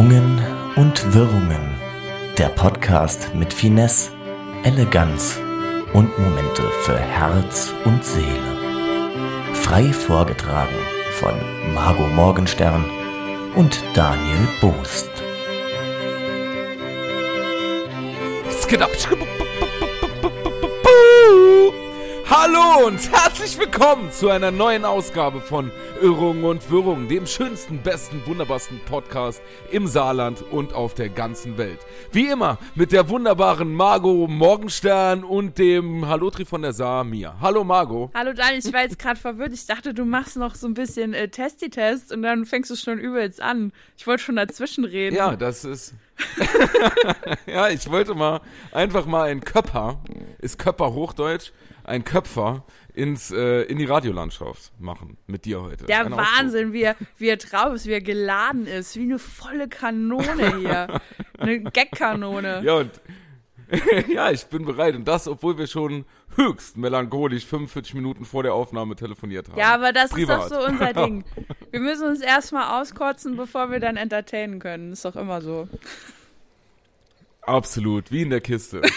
Irrungen und Wirrungen. Der Podcast mit Finesse, Eleganz und Momente für Herz und Seele. Frei vorgetragen von Margot Morgenstern und Daniel Boost. Hallo und herzlich willkommen zu einer neuen Ausgabe von Irrungen und Wirrungen, dem schönsten, besten, wunderbarsten Podcast im Saarland und auf der ganzen Welt. Wie immer mit der wunderbaren Margot Morgenstern und dem Hallotri von der Saar, Mia. Hallo Margot. Hallo Daniel, ich war jetzt gerade verwirrt. Ich dachte, du machst noch so ein bisschen äh, Testi-Test und dann fängst du schon übelst an. Ich wollte schon dazwischen reden. Ja, das ist. ja, ich wollte mal einfach mal ein Köpper, ist Köpper Hochdeutsch, ein Köpfer ins, äh, in die Radiolandschaft machen mit dir heute. Der Ein Wahnsinn, wie er, wie er drauf ist, wie er geladen ist, wie eine volle Kanone hier. eine Gagkanone. Ja, und ja, ich bin bereit. Und das, obwohl wir schon höchst melancholisch 45 Minuten vor der Aufnahme telefoniert haben. Ja, aber das Privat. ist doch so unser Ding. Wir müssen uns erstmal auskotzen, bevor wir dann entertainen können. Ist doch immer so. Absolut, wie in der Kiste.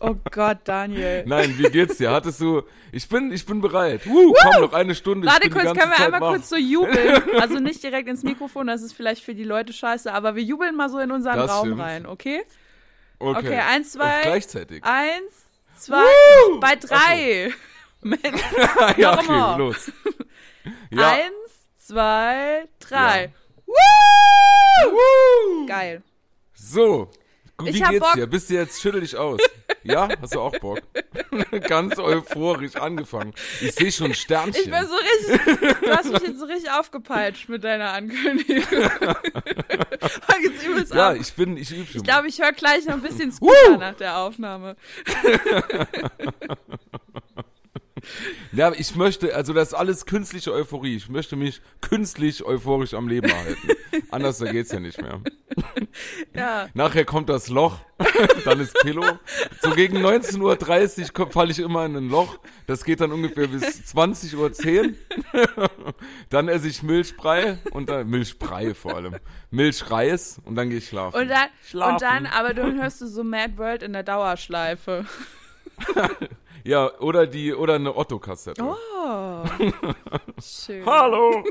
Oh Gott, Daniel. Nein, wie geht's dir? Hattest du. Ich bin, ich bin bereit. Uh, komm, noch eine Stunde. Warte kurz, können wir Zeit einmal wach. kurz so jubeln? Also nicht direkt ins Mikrofon, das ist vielleicht für die Leute scheiße, aber wir jubeln mal so in unseren Das Raum stimmt. rein, okay? Okay, Okay, eins, zwei. Auf gleichzeitig. Eins, zwei, bei drei. Mensch, ja, okay, los. Ja. Eins, zwei, drei. Ja. Woo! Geil. So, wie Ich hab geht's Bock. dir? Bist du jetzt schüttel dich aus? Ja, hast du auch Bock? Ganz euphorisch angefangen. Ich sehe schon Sternchen. Ich bin so richtig, du hast mich jetzt so richtig aufgepeitscht mit deiner Ankündigung. Fang jetzt übelst ja, ab. ich bin, ich übe schon. Ich glaube, ich höre gleich noch ein bisschen Scooter nach der Aufnahme. ja, ich möchte, also das ist alles künstliche Euphorie. Ich möchte mich künstlich euphorisch am Leben erhalten. Anders geht's ja nicht mehr. Ja. Nachher kommt das Loch, dann ist Pillow. So gegen 19.30 Uhr falle ich immer in ein Loch. Das geht dann ungefähr bis 20.10 Uhr. dann esse ich Milchbrei und dann Milchbrei vor allem. Milchreis und dann gehe ich schlafen. Und dann, Schlafen. und dann, aber dann hörst du so Mad World in der Dauerschleife. Ja, oder die oder eine Otto-Kassette. Oh. Schön. Hallo.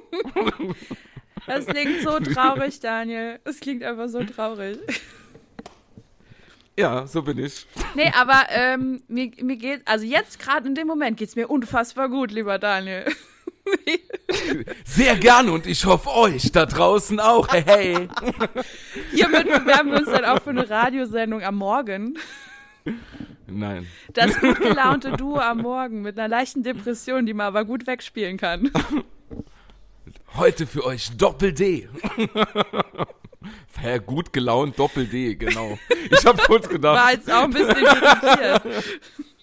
Das klingt so traurig, Daniel. Es klingt einfach so traurig. Ja, so bin ich. Nee, aber ähm, mir, mir geht, also jetzt gerade in dem Moment geht's mir unfassbar gut, lieber Daniel. Sehr gerne und ich hoffe euch da draußen auch. Hey, hey. Hiermit bewerben wir uns dann auch für eine Radiosendung am Morgen. Nein. Das gut gelaunte Duo am Morgen mit einer leichten Depression, die man aber gut wegspielen kann. Heute für euch Doppel D. Hä, gut gelaunt Doppel D, genau. Ich habe kurz gedacht, War jetzt auch ein bisschen irritiert.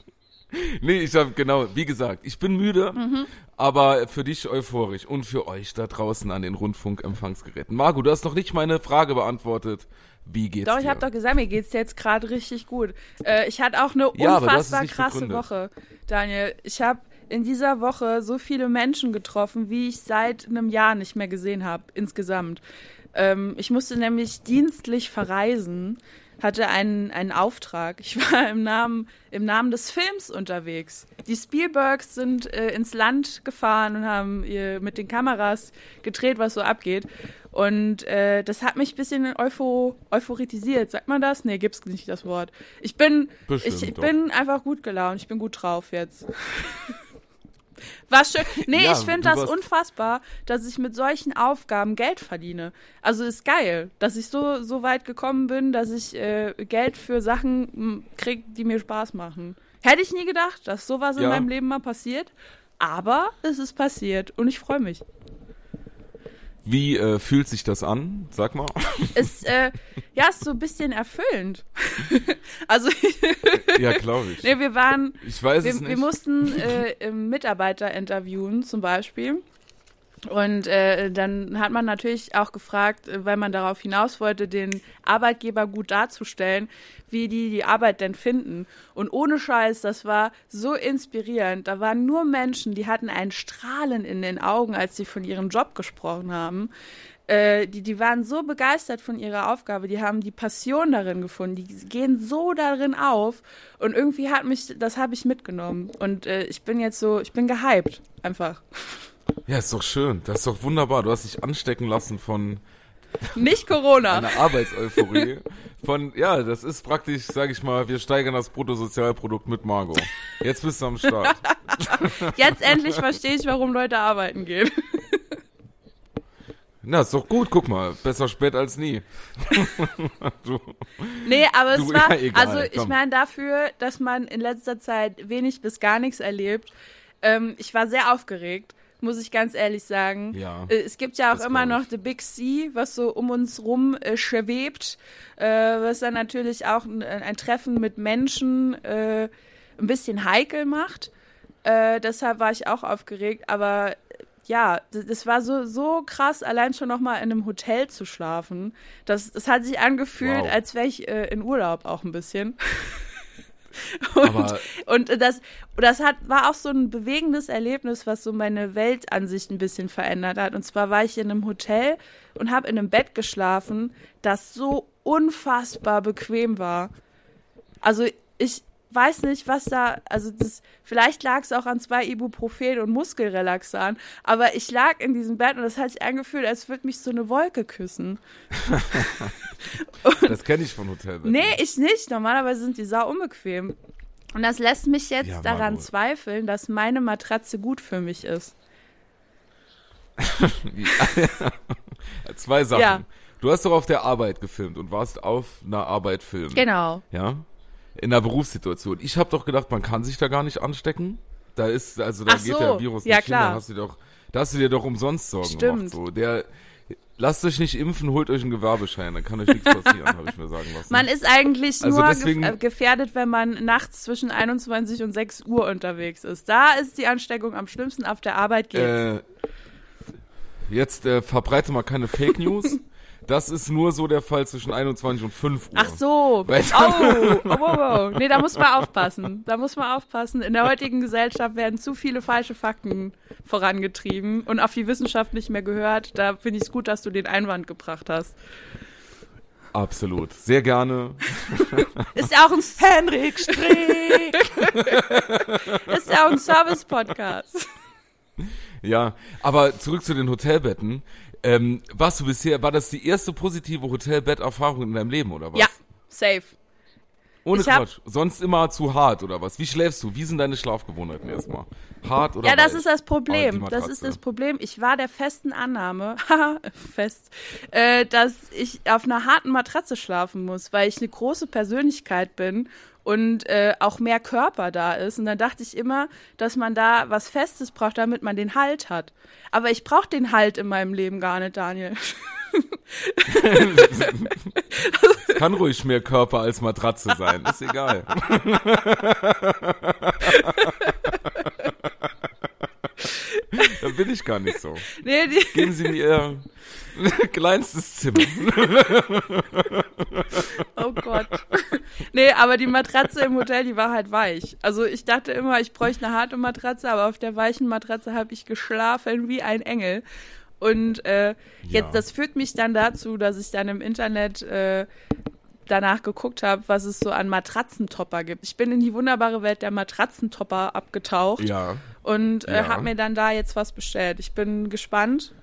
nee, ich habe genau, wie gesagt, ich bin müde, Mhm. aber für dich euphorisch und für euch da draußen an den Rundfunkempfangsgeräten. Marco, du hast noch nicht meine Frage beantwortet. Wie geht's Doch, dir? ich habe doch gesagt, mir geht's jetzt gerade richtig gut. Äh, ich hatte auch eine Ja, unfassbar krasse begründet. Woche, Daniel. Ich habe in dieser Woche so viele Menschen getroffen, wie ich seit einem Jahr nicht mehr gesehen habe, insgesamt. Ähm, ich musste nämlich dienstlich verreisen, hatte einen, einen Auftrag. Ich war im Namen, im Namen des Films unterwegs. Die Spielbergs sind äh, ins Land gefahren und haben ihr mit den Kameras gedreht, was so abgeht. Und äh, das hat mich ein bisschen eupho euphorisiert. Sagt man das? Nee, gibt's nicht das Wort. Ich bin, Bestimmt ich doch. bin einfach gut gelaunt. Ich bin gut drauf jetzt. Was schön. Nee, Ja, ich finde das unfassbar, dass ich mit solchen Aufgaben Geld verdiene. Also ist geil, dass ich so, so weit gekommen bin, dass ich äh, Geld für Sachen m, krieg, die mir Spaß machen. Hätte ich nie gedacht, dass sowas in Ja. meinem Leben mal passiert. Aber es ist passiert und ich freue mich. Wie äh, fühlt sich das an? Sag mal. ist, äh, ja, ist so ein bisschen erfüllend. also, ja, glaube ich. nee, wir waren, Ich weiß wir, es nicht. wir mussten äh, Mitarbeiter interviewen zum Beispiel. Und äh, dann hat man natürlich auch gefragt, äh, weil man darauf hinaus wollte, den Arbeitgeber gut darzustellen, wie die die Arbeit denn finden. Und ohne Scheiß, das war so inspirierend. Da waren nur Menschen, die hatten ein Strahlen in den Augen, als sie von ihrem Job gesprochen haben. Äh, die, die waren so begeistert von ihrer Aufgabe, die haben die Passion darin gefunden, die gehen so darin auf. Und irgendwie hat mich, das habe ich mitgenommen. Und äh, ich bin jetzt so, ich bin gehypt, einfach. Ja, ist doch schön. Das ist doch wunderbar. Du hast dich anstecken lassen von nicht Corona. Eine Arbeitseuphorie. Von, ja, das ist praktisch, sag ich mal, wir steigern das Bruttosozialprodukt mit Margot. Jetzt bist du am Start. Jetzt endlich verstehe ich, warum Leute arbeiten gehen. Na, ist doch gut, guck mal. Besser spät als nie. du, nee, aber du, es war, ja, egal, also ich meine dafür, dass man in letzter Zeit wenig bis gar nichts erlebt. Ähm, ich war sehr aufgeregt muss ich ganz ehrlich sagen. Ja, äh, es gibt ja auch immer noch The Big C, was so um uns rum äh, schwebt, äh, was dann natürlich auch ein, ein Treffen mit Menschen äh, ein bisschen heikel macht. Äh, deshalb war ich auch aufgeregt, aber äh, ja, das war so, so krass, allein schon nochmal in einem Hotel zu schlafen. Das, das hat sich angefühlt, wow. als wäre ich in Urlaub auch ein bisschen. Und, und das, das hat, war auch so ein bewegendes Erlebnis, was so meine Weltansicht ein bisschen verändert hat. Und zwar war ich in einem Hotel und habe in einem Bett geschlafen, das so unfassbar bequem war. Also ich, weiß nicht, was da, also das, vielleicht lag es auch an zwei Ibuprofen und Muskelrelaxan, aber ich lag in diesem Bett und das hat sich angefühlt, als würde mich so eine Wolke küssen. das kenne ich von Hotelbetten. Nee, ich nicht. Normalerweise sind die sau unbequem. Und das lässt mich jetzt ja, daran zweifeln, dass meine Matratze gut für mich ist. Zwei Sachen. Ja. Du hast doch auf der Arbeit gefilmt und warst auf einer Arbeit filmen. Genau. Ja in der Berufssituation. Ich habe doch gedacht, man kann sich da gar nicht anstecken. Da ist, also da Ach geht so. der Virus ja, nicht klar. hin, da hast du doch, da hast du dir doch umsonst Sorgen Stimmt. gemacht. So. Der, lasst euch nicht impfen, holt euch einen Gewerbeschein, dann kann euch nichts passieren, habe ich mir sagen lassen. Man ist eigentlich also nur deswegen, gef äh, gefährdet, wenn man nachts zwischen 21 und 6 Uhr unterwegs ist. Da ist die Ansteckung am schlimmsten, auf der Arbeit geht's. Äh, jetzt äh, verbreite mal keine Fake News. Das ist nur so der Fall zwischen 21 und 5 Uhr. Ach so. Weil oh, oh, oh, oh. Nee, da muss man aufpassen. Da muss man aufpassen. In der heutigen Gesellschaft werden zu viele falsche Fakten vorangetrieben und auf die Wissenschaft nicht mehr gehört. Da finde ich es gut, dass du den Einwand gebracht hast. Absolut. Sehr gerne. Ist ja auch ein Henrik Strick. Ist ja auch ein Service-Podcast. Ja, aber zurück zu den Hotelbetten. Ähm, warst du bisher, war das die erste positive Hotelbett-Erfahrung in deinem Leben, oder was? Ja, safe. Ohne ich Quatsch. Sonst immer zu hart, oder was? Wie schläfst du? Wie sind deine Schlafgewohnheiten erstmal? Hart oder Ja, das weich? ist das Problem. Das ist das Problem. Ich war der festen Annahme, fest, äh, dass ich auf einer harten Matratze schlafen muss, weil ich eine große Persönlichkeit bin und äh, auch mehr Körper da ist. Und dann dachte ich immer, dass man da was Festes braucht, damit man den Halt hat. Aber ich brauche den Halt in meinem Leben gar nicht, Daniel. Es kann ruhig mehr Körper als Matratze sein, ist egal. da bin ich gar nicht so. Nee, Geben Sie mir kleinstes Zimmer. oh Gott. Nee, aber die Matratze im Hotel, die war halt weich. Also ich dachte immer, ich bräuchte eine harte Matratze, aber auf der weichen Matratze habe ich geschlafen wie ein Engel. Und äh, jetzt, ja. das führt mich dann dazu, dass ich dann im Internet äh, danach geguckt habe, was es so an Matratzentopper gibt. Ich bin in die wunderbare Welt der Matratzentopper abgetaucht ja. und äh, ja. habe mir dann da jetzt was bestellt. Ich bin gespannt,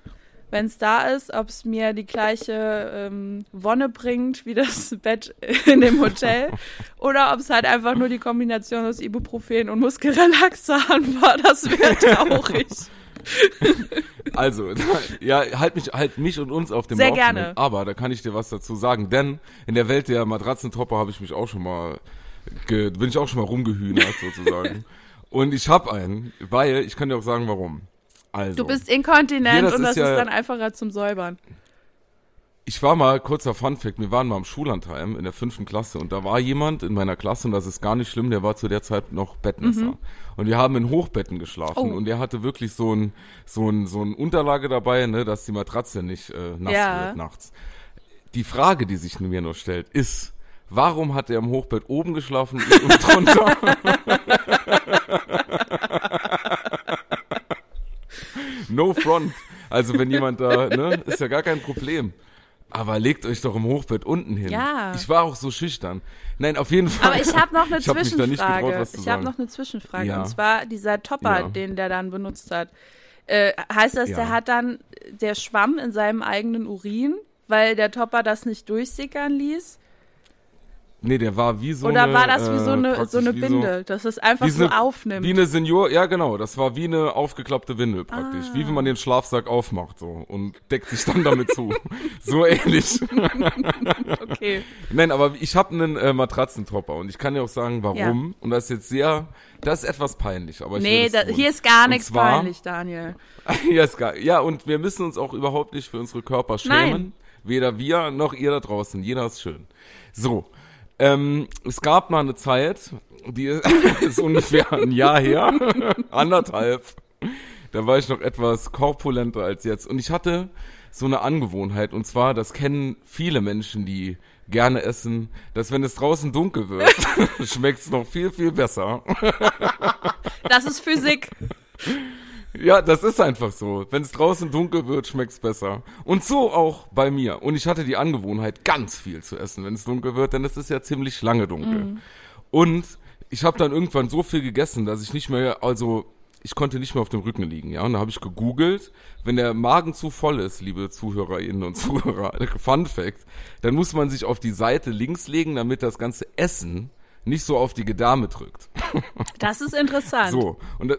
wenn es da ist, ob es mir die gleiche ähm, Wonne bringt wie das Bett in dem Hotel oder ob es halt einfach nur die Kombination aus Ibuprofen und Muskelrelaxan war. Das wäre traurig. Also, ja, halt mich, halt mich und uns auf dem Sehr Laufenden. gerne. Aber da kann ich dir was dazu sagen, denn in der Welt der Matratzentopper habe ich mich auch schon mal, bin ich auch schon mal rumgehühnert sozusagen. und ich habe einen, weil, ich kann dir auch sagen, warum. Also, du bist inkontinent und das ja, ist dann einfacher zum Säubern. ich war mal, kurzer Funfact, wir waren mal im Schullandheim in der fünften Klasse und da war jemand in meiner Klasse und das ist gar nicht schlimm, der war zu der Zeit noch Bettmesser. Mhm. Und wir haben in Hochbetten geschlafen oh. und der hatte wirklich so ein, so ein, so ein Unterlage dabei, ne, dass die Matratze nicht äh, nass ja. wird nachts. Die Frage, die sich mir nur stellt, ist, warum hat er im Hochbett oben geschlafen und drunter? no front. Also wenn jemand da, ne, ist ja gar kein Problem. Aber legt euch doch im Hochbett unten hin. Ja. Ich war auch so schüchtern. Nein, auf jeden Fall. Aber ich habe noch eine ich Zwischenfrage. Getraut, ich habe noch eine Zwischenfrage. Ja. Und zwar dieser Topper, ja. den der dann benutzt hat. Äh, heißt das, ja. der hat dann, der schwamm in seinem eigenen Urin, weil der Topper das nicht durchsickern ließ? Nee, der war wie so Oder eine, war das wie so eine, äh, so eine Binde, so, dass es einfach so eine, aufnimmt? Wie eine Senior, ja genau, das war wie eine aufgeklappte Windel praktisch. Ah. Wie wenn man den Schlafsack aufmacht so und deckt sich dann damit zu. so ähnlich. okay. Nein, aber ich habe einen äh, Matratzentopper und ich kann dir auch sagen, warum. Ja. Und das ist jetzt sehr, das ist etwas peinlich. Aber ich nee, da, hier ist gar nichts zwar, peinlich, Daniel. hier ist gar, ja, und wir müssen uns auch überhaupt nicht für unsere Körper schämen. Nein. Weder wir noch ihr da draußen. Jeder ist schön. So, ähm, es gab mal eine Zeit, die ist ungefähr ein Jahr her, anderthalb. Da war ich noch etwas korpulenter als jetzt. Und ich hatte so eine Angewohnheit. Und zwar, das kennen viele Menschen, die gerne essen, dass wenn es draußen dunkel wird, schmeckt es noch viel, viel besser. Das ist Physik. Ja, das ist einfach so. Wenn es draußen dunkel wird, schmeckt's besser. Und so auch bei mir. Und ich hatte die Angewohnheit, ganz viel zu essen, wenn es dunkel wird, denn es ist ja ziemlich lange dunkel. Mhm. Und ich habe dann irgendwann so viel gegessen, dass ich nicht mehr, also ich konnte nicht mehr auf dem Rücken liegen, ja. Und da habe ich gegoogelt, wenn der Magen zu voll ist, liebe Zuhörerinnen und Zuhörer, Fun Fact, dann muss man sich auf die Seite links legen, damit das ganze Essen nicht so auf die Gedärme drückt. Das ist interessant. So, und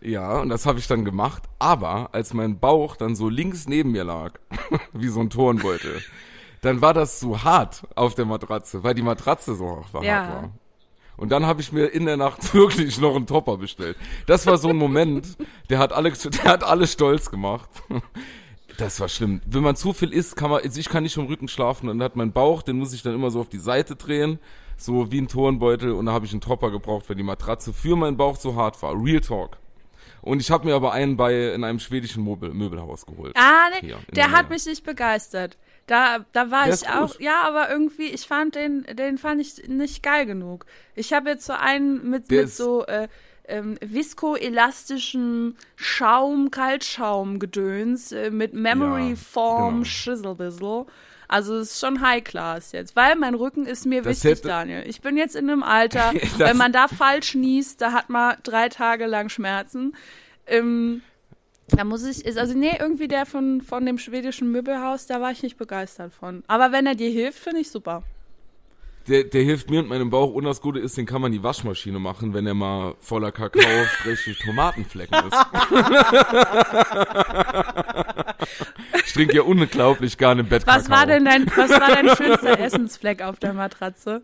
ja, und das habe ich dann gemacht. Aber als mein Bauch dann so links neben mir lag, wie so ein Turnbeutel, dann war das so hart auf der Matratze, weil die Matratze so hart ja. war. Und dann habe ich mir in der Nacht wirklich noch einen Topper bestellt. Das war so ein Moment, der hat alle, der hat alle stolz gemacht. Das war schlimm. Wenn man zu viel isst, kann man, also ich kann nicht vom Rücken schlafen. Und dann hat mein Bauch, den muss ich dann immer so auf die Seite drehen, so wie ein Turnbeutel. Und da habe ich einen Topper gebraucht, weil die Matratze für meinen Bauch zu hart war. Real Talk. Und ich habe mir aber einen bei in einem schwedischen Möbel, Möbelhaus geholt. Ah, nee, Hier, der hat mich nicht begeistert. Da, da war der ich auch, ja, aber irgendwie, ich fand den, den fand ich nicht geil genug. Ich habe jetzt so einen mit, mit so äh, ähm, viskoelastischem Schaum, Kaltschaum-Gedöns äh, mit Memory Form ja, genau. Shizzle also es ist schon High Class jetzt, weil mein Rücken ist mir das wichtig, Daniel. Ich bin jetzt in einem Alter, wenn man da falsch niest, da hat man drei Tage lang Schmerzen. Ähm, da muss ich, ist also nee, irgendwie der von, von dem schwedischen Möbelhaus, da war ich nicht begeistert von. Aber wenn er dir hilft, finde ich super der, der hilft mir und meinem Bauch. Und das Gute ist, den kann man die Waschmaschine machen, wenn er mal voller Kakao, Strich, Tomatenflecken ist. ich trinke ja unglaublich gerne im Bett was Kakao. War denn dein, was war dein schönster Essensfleck auf der Matratze?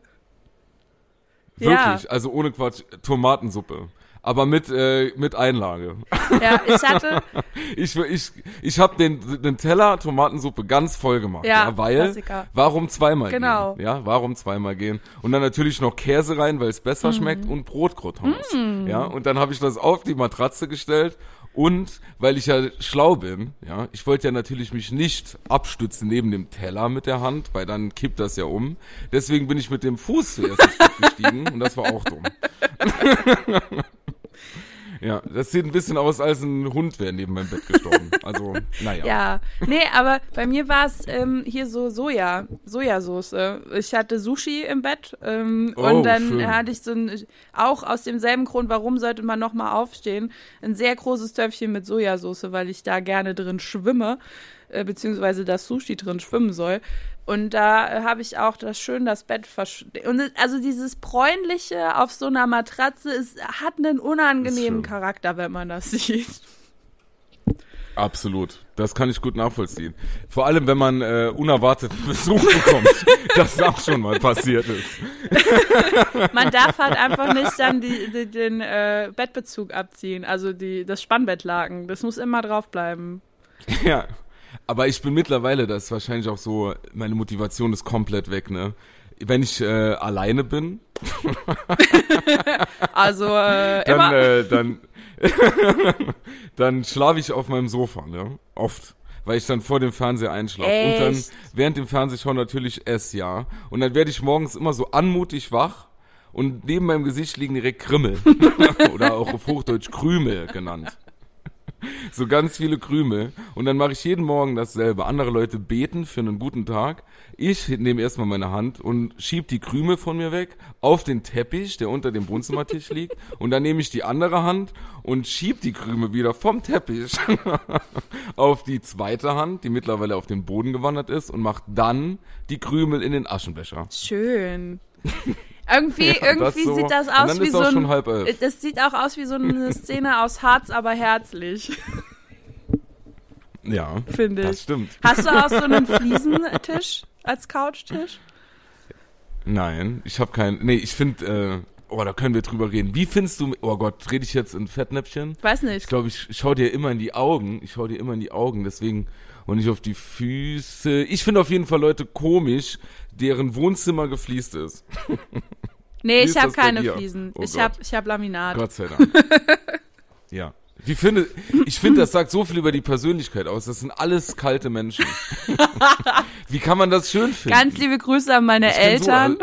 Wirklich, ja. also ohne Quatsch, Tomatensuppe aber mit, äh, mit Einlage. Ja, ich hatte. ich ich, ich habe den, den Teller Tomatensuppe ganz voll gemacht. Ja, ja weil, Klassiker. warum zweimal genau. gehen? Ja, warum zweimal gehen? Und dann natürlich noch Käse rein, weil es besser mm. schmeckt und Brotkrotons. Mm. Ja, und dann habe ich das auf die Matratze gestellt und weil ich ja schlau bin, ja, ich wollte ja natürlich mich nicht abstützen neben dem Teller mit der Hand, weil dann kippt das ja um. Deswegen bin ich mit dem Fuß zuerst gestiegen und das war auch dumm. Ja, das sieht ein bisschen aus, als ein Hund wäre neben meinem Bett gestorben. Also, naja. Ja, nee, aber bei mir war es ähm, hier so Soja, Sojasauce. Ich hatte Sushi im Bett ähm, oh, und dann schön. hatte ich so ein, auch aus demselben Grund, warum sollte man nochmal aufstehen, ein sehr großes Töpfchen mit Sojasauce, weil ich da gerne drin schwimme, äh, beziehungsweise das Sushi drin schwimmen soll. Und da äh, habe ich auch das schön das Bett versch und also dieses bräunliche auf so einer Matratze ist hat einen unangenehmen Charakter, wenn man das sieht. Absolut. Das kann ich gut nachvollziehen. Vor allem, wenn man äh, unerwarteten Besuch bekommt, das auch schon mal passiert ist. man darf halt einfach nicht dann die, die, den äh, Bettbezug abziehen, also die, das Spannbettlaken. Das muss immer drauf bleiben. Ja, Aber ich bin mittlerweile, das ist wahrscheinlich auch so, meine Motivation ist komplett weg, ne? Wenn ich äh, alleine bin, Also äh, dann, äh, dann, dann schlafe ich auf meinem Sofa, ne? Oft. Weil ich dann vor dem Fernseher einschlafe. Und dann während dem Fernsehschauen natürlich ess, ja. Und dann werde ich morgens immer so anmutig wach und neben meinem Gesicht liegen direkt Krimmel. Oder auch auf Hochdeutsch Krümel genannt. So ganz viele Krümel. Und dann mache ich jeden Morgen dasselbe. Andere Leute beten für einen guten Tag. Ich nehme erstmal meine Hand und schieb die Krümel von mir weg auf den Teppich, der unter dem Wohnzimmertisch liegt. Und dann nehme ich die andere Hand und schieb die Krümel wieder vom Teppich auf die zweite Hand, die mittlerweile auf den Boden gewandert ist, und mache dann die Krümel in den Aschenbecher. Schön. Irgendwie, Ja, das irgendwie so. sieht das aus wie so auch ein. Das sieht auch aus wie so eine Szene aus Harz, aber herzlich, Ja, finde das ich. stimmt. Hast du auch so einen Fliesentisch als Couchtisch? Nein, ich habe keinen. Nee, ich finde, äh, oh, da können wir drüber reden. Wie findest du, oh Gott, rede ich jetzt in Fettnäpfchen? Weiß Ich nicht. glaube, ich schau dir immer in die Augen. Ich schau dir immer in die Augen, deswegen und nicht auf die Füße. Ich finde auf jeden Fall Leute komisch, deren Wohnzimmer gefliest ist. Nee, ich habe keine? Fliesen. Oh ich habe ich hab Laminat. Gott sei Dank. ja. Wie finde, ich finde, das sagt so viel über die Persönlichkeit aus. Das sind alles kalte Menschen. Wie kann man das schön finden? Ganz liebe Grüße an meine Ich so Eltern.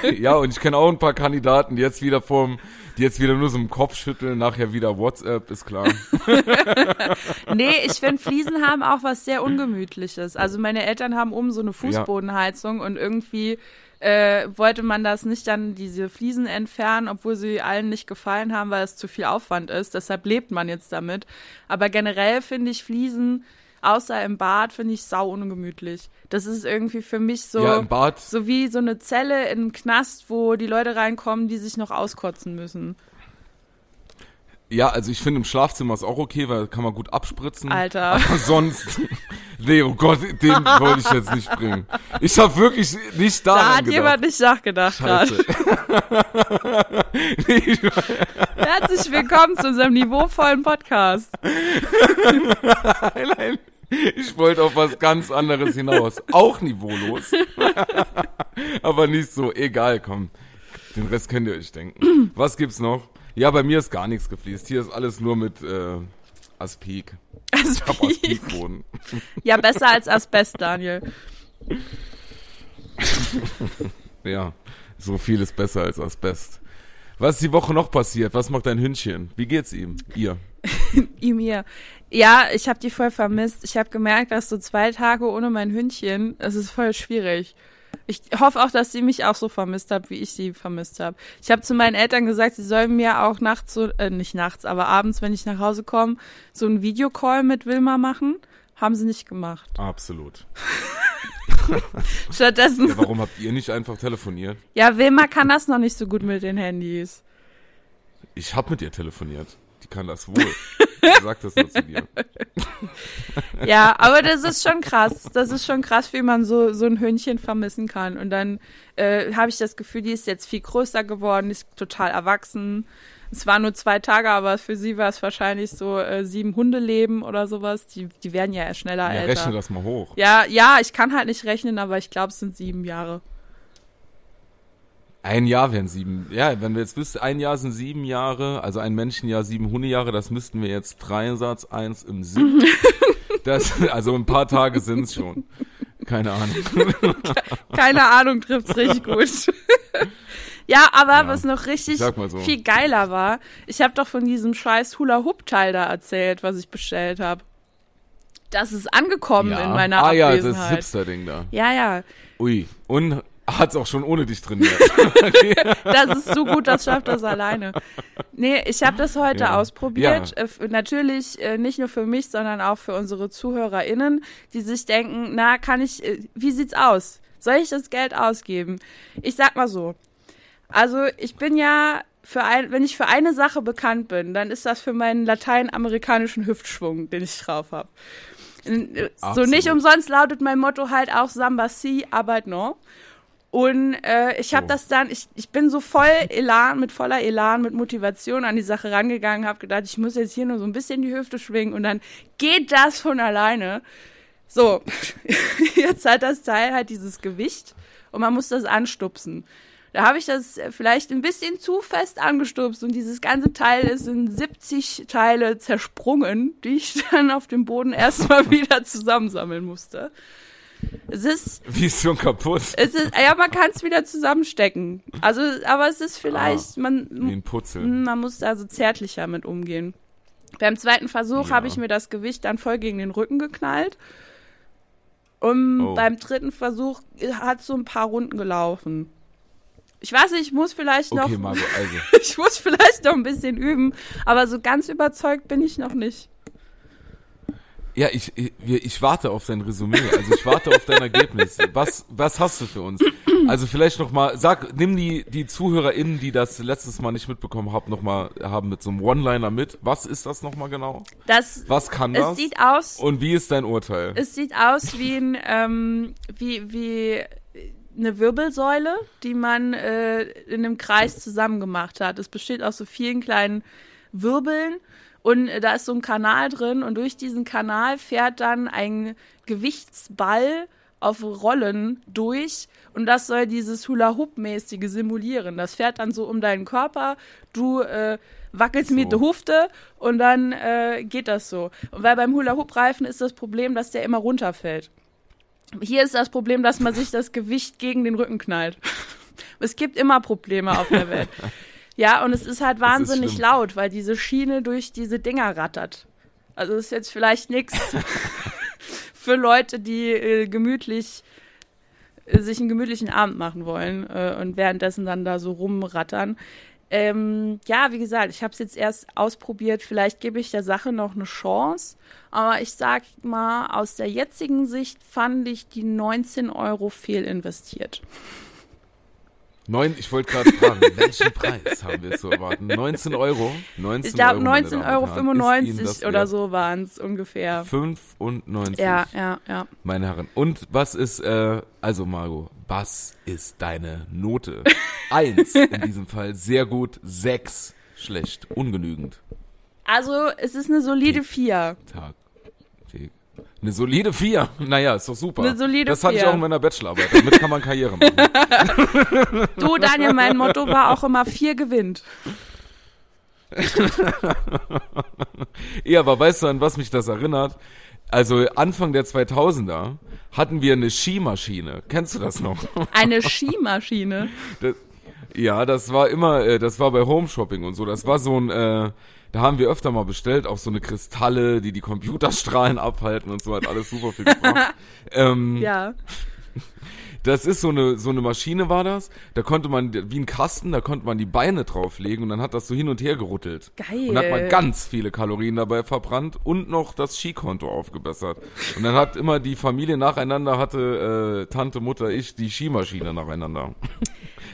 al- ja, und ich kenne auch ein paar Kandidaten, die jetzt wieder vorm, jetzt wieder nur so im Kopf schütteln, nachher wieder WhatsApp, ist klar. nee, ich finde, Fliesen haben auch was sehr Ungemütliches. Also meine Eltern haben oben so eine Fußbodenheizung und irgendwie äh, wollte man das nicht dann diese Fliesen entfernen, obwohl sie allen nicht gefallen haben, weil es zu viel Aufwand ist. Deshalb lebt man jetzt damit. Aber generell finde ich Fliesen, außer im Bad, finde ich sau ungemütlich. Das ist irgendwie für mich so, Ja, im Bad. so wie so eine Zelle in einem Knast, wo die Leute reinkommen, die sich noch auskotzen müssen. Ja, also ich finde im Schlafzimmer ist auch okay, weil kann man gut abspritzen. Alter. Aber sonst, nee, oh Gott, den wollte ich jetzt nicht bringen. Ich habe wirklich nicht daran Da hat gedacht. jemand nicht nachgedacht gerade. Herzlich willkommen zu unserem niveauvollen Podcast. nein, nein, ich wollte auf was ganz anderes hinaus. Auch niveaulos. Aber nicht so, egal, komm. Den Rest könnt ihr euch denken. Was gibt's noch? Ja, bei mir ist gar nichts gefliest. Hier ist alles nur mit äh, Aspik. Ich hab Aspik. Aspikboden. Ja, besser als Asbest, Daniel. Ja, so viel ist besser als Asbest. Was ist die Woche noch passiert? Was macht dein Hündchen? Wie geht's ihm? Ihr? Ihm hier. Ja, ich habe die voll vermisst. Ich habe gemerkt, dass so zwei Tage ohne mein Hündchen, es ist voll schwierig. Ich hoffe auch, dass sie mich auch so vermisst hat, wie ich sie vermisst habe. Ich habe zu meinen Eltern gesagt, sie sollen mir auch nachts, so, äh, nicht nachts, aber abends, wenn ich nach Hause komme, so einen Videocall mit Wilma machen. Haben sie nicht gemacht. Absolut. Stattdessen, Ja, warum habt ihr nicht einfach telefoniert? ja, Wilma kann das noch nicht so gut mit den Handys. Ich hab mit ihr telefoniert. Die kann das wohl. Sag das nur zu dir. Ja, aber das ist schon krass. Das ist schon krass, wie man so, so ein Hündchen vermissen kann. Und dann äh, habe ich das Gefühl, die ist jetzt viel größer geworden, ist total erwachsen. Es waren nur zwei Tage, aber für sie war es wahrscheinlich so äh, sieben Hundeleben oder sowas. Die, die werden ja schneller Ja, älter. rechne das mal hoch. Ja, ja, ich kann halt nicht rechnen, aber ich glaube, es sind sieben Jahre. Ein Jahr wären sieben. Ja, wenn wir jetzt wüssten, ein Jahr sind sieben Jahre, also ein Menschenjahr sieben Hundejahre, das müssten wir jetzt Dreisatz eins im Sinn. Das, also ein paar Tage sind's schon. Keine Ahnung. Keine Ahnung, trifft's richtig gut. ja, aber Ja, was noch richtig so. viel geiler war, ich habe doch von diesem scheiß Hula-Hoop-Teil da erzählt, was ich bestellt habe. Das ist angekommen in meiner ah ja, das Abwesenheit. Hipster-Ding da. ja, ja, Ui. Und hat's auch schon ohne dich trainiert. das ist so gut, das schafft das alleine. Nee, ich habe das heute Ja. ausprobiert. Ja. Äh, natürlich äh, nicht nur für mich, sondern auch für unsere ZuhörerInnen, die sich denken, na, kann ich, äh, wie sieht's aus? Soll ich das Geld ausgeben? Ich sag mal so. Also, ich bin ja für ein, wenn ich für eine Sache bekannt bin, dann ist das für meinen lateinamerikanischen Hüftschwung, den ich drauf habe. So Absolut. nicht umsonst lautet mein Motto halt auch Samba si, Arbeit no. Und äh, ich habe das dann, ich, ich bin so voll Elan, mit voller Elan, mit Motivation an die Sache rangegangen, habe gedacht, ich muss jetzt hier nur so ein bisschen die Hüfte schwingen und dann geht das von alleine. So, jetzt hat das Teil halt dieses Gewicht und man muss das anstupsen. Da habe ich das vielleicht ein bisschen zu fest angestupst und dieses ganze Teil ist in 70 Teile zersprungen, die ich dann auf dem Boden erstmal wieder zusammensammeln musste. Es ist, Wie ist schon kaputt? es ist, ja, man kann es wieder zusammenstecken. Also, aber es ist vielleicht, Wie man, ein Putzel. man muss da so zärtlicher mit umgehen. Beim zweiten Versuch Ja. habe ich mir das Gewicht dann voll gegen den Rücken geknallt. Und Oh. beim dritten Versuch hat so ein paar Runden gelaufen. Ich weiß nicht, ich muss vielleicht noch, Okay, Margot, also. ich muss vielleicht noch ein bisschen üben, aber so ganz überzeugt bin ich noch nicht. Ja, ich, ich, ich warte auf dein Resümee. Also ich warte auf dein Ergebnis. Was, was hast du für uns? Also vielleicht noch mal, sag, nimm die, die ZuhörerInnen, die das letztes Mal nicht mitbekommen haben, noch mal, haben mit so einem One-Liner mit. Was ist das noch mal genau? Das, Was kann es das? sieht aus, Und wie ist dein Urteil? Es sieht aus wie ein ähm, wie wie eine Wirbelsäule, die man äh, in einem Kreis zusammen gemacht hat. Es besteht aus so vielen kleinen Wirbeln und äh, da ist so ein Kanal drin und durch diesen Kanal fährt dann ein Gewichtsball auf Rollen durch und das soll dieses Hula-Hoop-mäßige simulieren. Das fährt dann so um deinen Körper, du äh, wackelst mit der Hufte und dann äh, geht das so. Und weil beim Hula-Hoop-Reifen ist das Problem, dass der immer runterfällt. Hier ist das Problem, dass man sich das Gewicht gegen den Rücken knallt. Es gibt immer Probleme auf der Welt. Ja, und es ist halt wahnsinnig schlimm. laut, weil diese Schiene durch diese Dinger rattert. Also ist jetzt vielleicht nichts für Leute, die äh, gemütlich äh, sich einen gemütlichen Abend machen wollen äh, und währenddessen dann da so rumrattern. Ähm, ja, wie gesagt, ich habe es jetzt erst ausprobiert. Vielleicht gebe ich der Sache noch eine Chance. Aber ich sag mal, aus der jetzigen Sicht fand ich die 19 Euro fehl investiert. Neun, ich wollte gerade fragen, welchen Preis haben wir zu erwarten? 19 Euro? 19 Ich glaube, Euro, meine 19,95 Damen Euro und Herren. Ist Ihnen das oder wert? so waren es ungefähr. 95, Ja, ja, ja. meine Herren. Und was ist, äh, also Margot, was ist deine Note? Eins in diesem Fall, sehr gut, sechs schlecht, ungenügend. Also, es ist eine solide 4. Tag. Eine solide vier. Naja, ist doch super. Eine solide das hatte ich auch in meiner Bachelorarbeit. Damit kann man Karriere machen. Du, Daniel, mein Motto war auch immer 4 gewinnt. Ja, aber weißt du, an was mich das erinnert? Also Anfang der 2000er hatten wir eine Skimaschine. Kennst du das noch? Eine Skimaschine. Das, ja, das war immer, äh, das war bei Home Shopping und so. Das war so ein, äh, da haben wir öfter mal bestellt, auch so eine Kristalle, die die Computerstrahlen abhalten und so, hat alles super viel gebracht. ähm, Ja. Das ist so eine, so eine Maschine war das. Da konnte man, wie ein Kasten, da konnte man die Beine drauflegen und dann hat das so hin und her gerüttelt. Geil. Und hat man ganz viele Kalorien dabei verbrannt und noch das Skikonto aufgebessert. Und dann hat immer die Familie nacheinander, hatte äh, Tante, Mutter, ich, die Skimaschine nacheinander.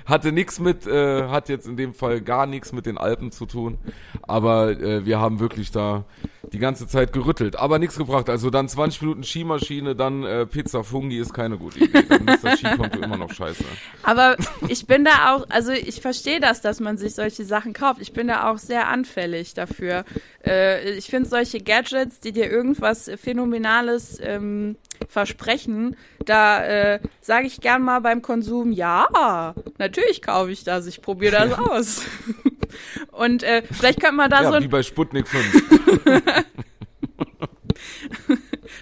Hatte nichts mit, äh, hat jetzt in dem Fall gar nichts mit den Alpen zu tun. Aber äh, wir haben wirklich da die ganze Zeit gerüttelt. Aber nichts gebracht. Also dann 20 Minuten Skimaschine, dann äh, Pizza Fungi ist keine gute Idee. Dann ist das Skikonto immer noch scheiße. Aber ich bin da auch, also ich verstehe das, dass man sich solche Sachen kauft. Ich bin da auch sehr anfällig dafür. Äh, ich finde solche Gadgets, die dir irgendwas Phänomenales ähm, versprechen, da äh, sage ich gern mal beim Konsum, ja, natürlich kaufe ich das, ich probiere das aus. Und äh, vielleicht könnte man da Ja, so wie bei Sputnik 5.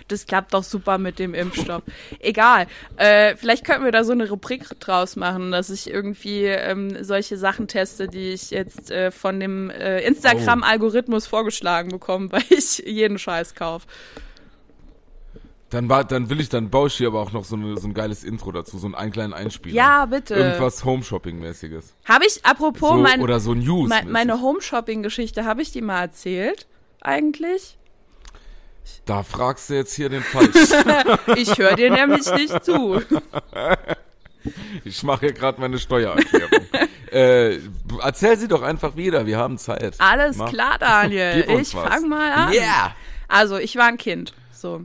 das klappt doch super mit dem Impfstoff. Egal. Äh, vielleicht könnten wir da so eine Rubrik draus machen, dass ich irgendwie ähm, solche Sachen teste, die ich jetzt äh, von dem äh, Instagram-Algorithmus vorgeschlagen bekomme, weil ich jeden Scheiß kaufe. Dann, war, dann will ich, dann baue ich hier aber auch noch so, eine, so ein geiles Intro dazu, so einen, einen kleinen Einspieler. Ja, bitte. Irgendwas Home-Shopping-mäßiges. Habe ich, apropos, So, mein, oder so News. mein, meine Home-Shopping-Geschichte, habe ich die mal erzählt? Eigentlich? Da fragst du jetzt hier den Falsch. Ich höre dir nämlich nicht zu. ich mache hier gerade meine Steuererklärung. äh, erzähl sie doch einfach wieder, wir haben Zeit. Alles Mach. klar, Daniel. Ich was. fang mal an. Yeah! Also, ich war ein Kind. So.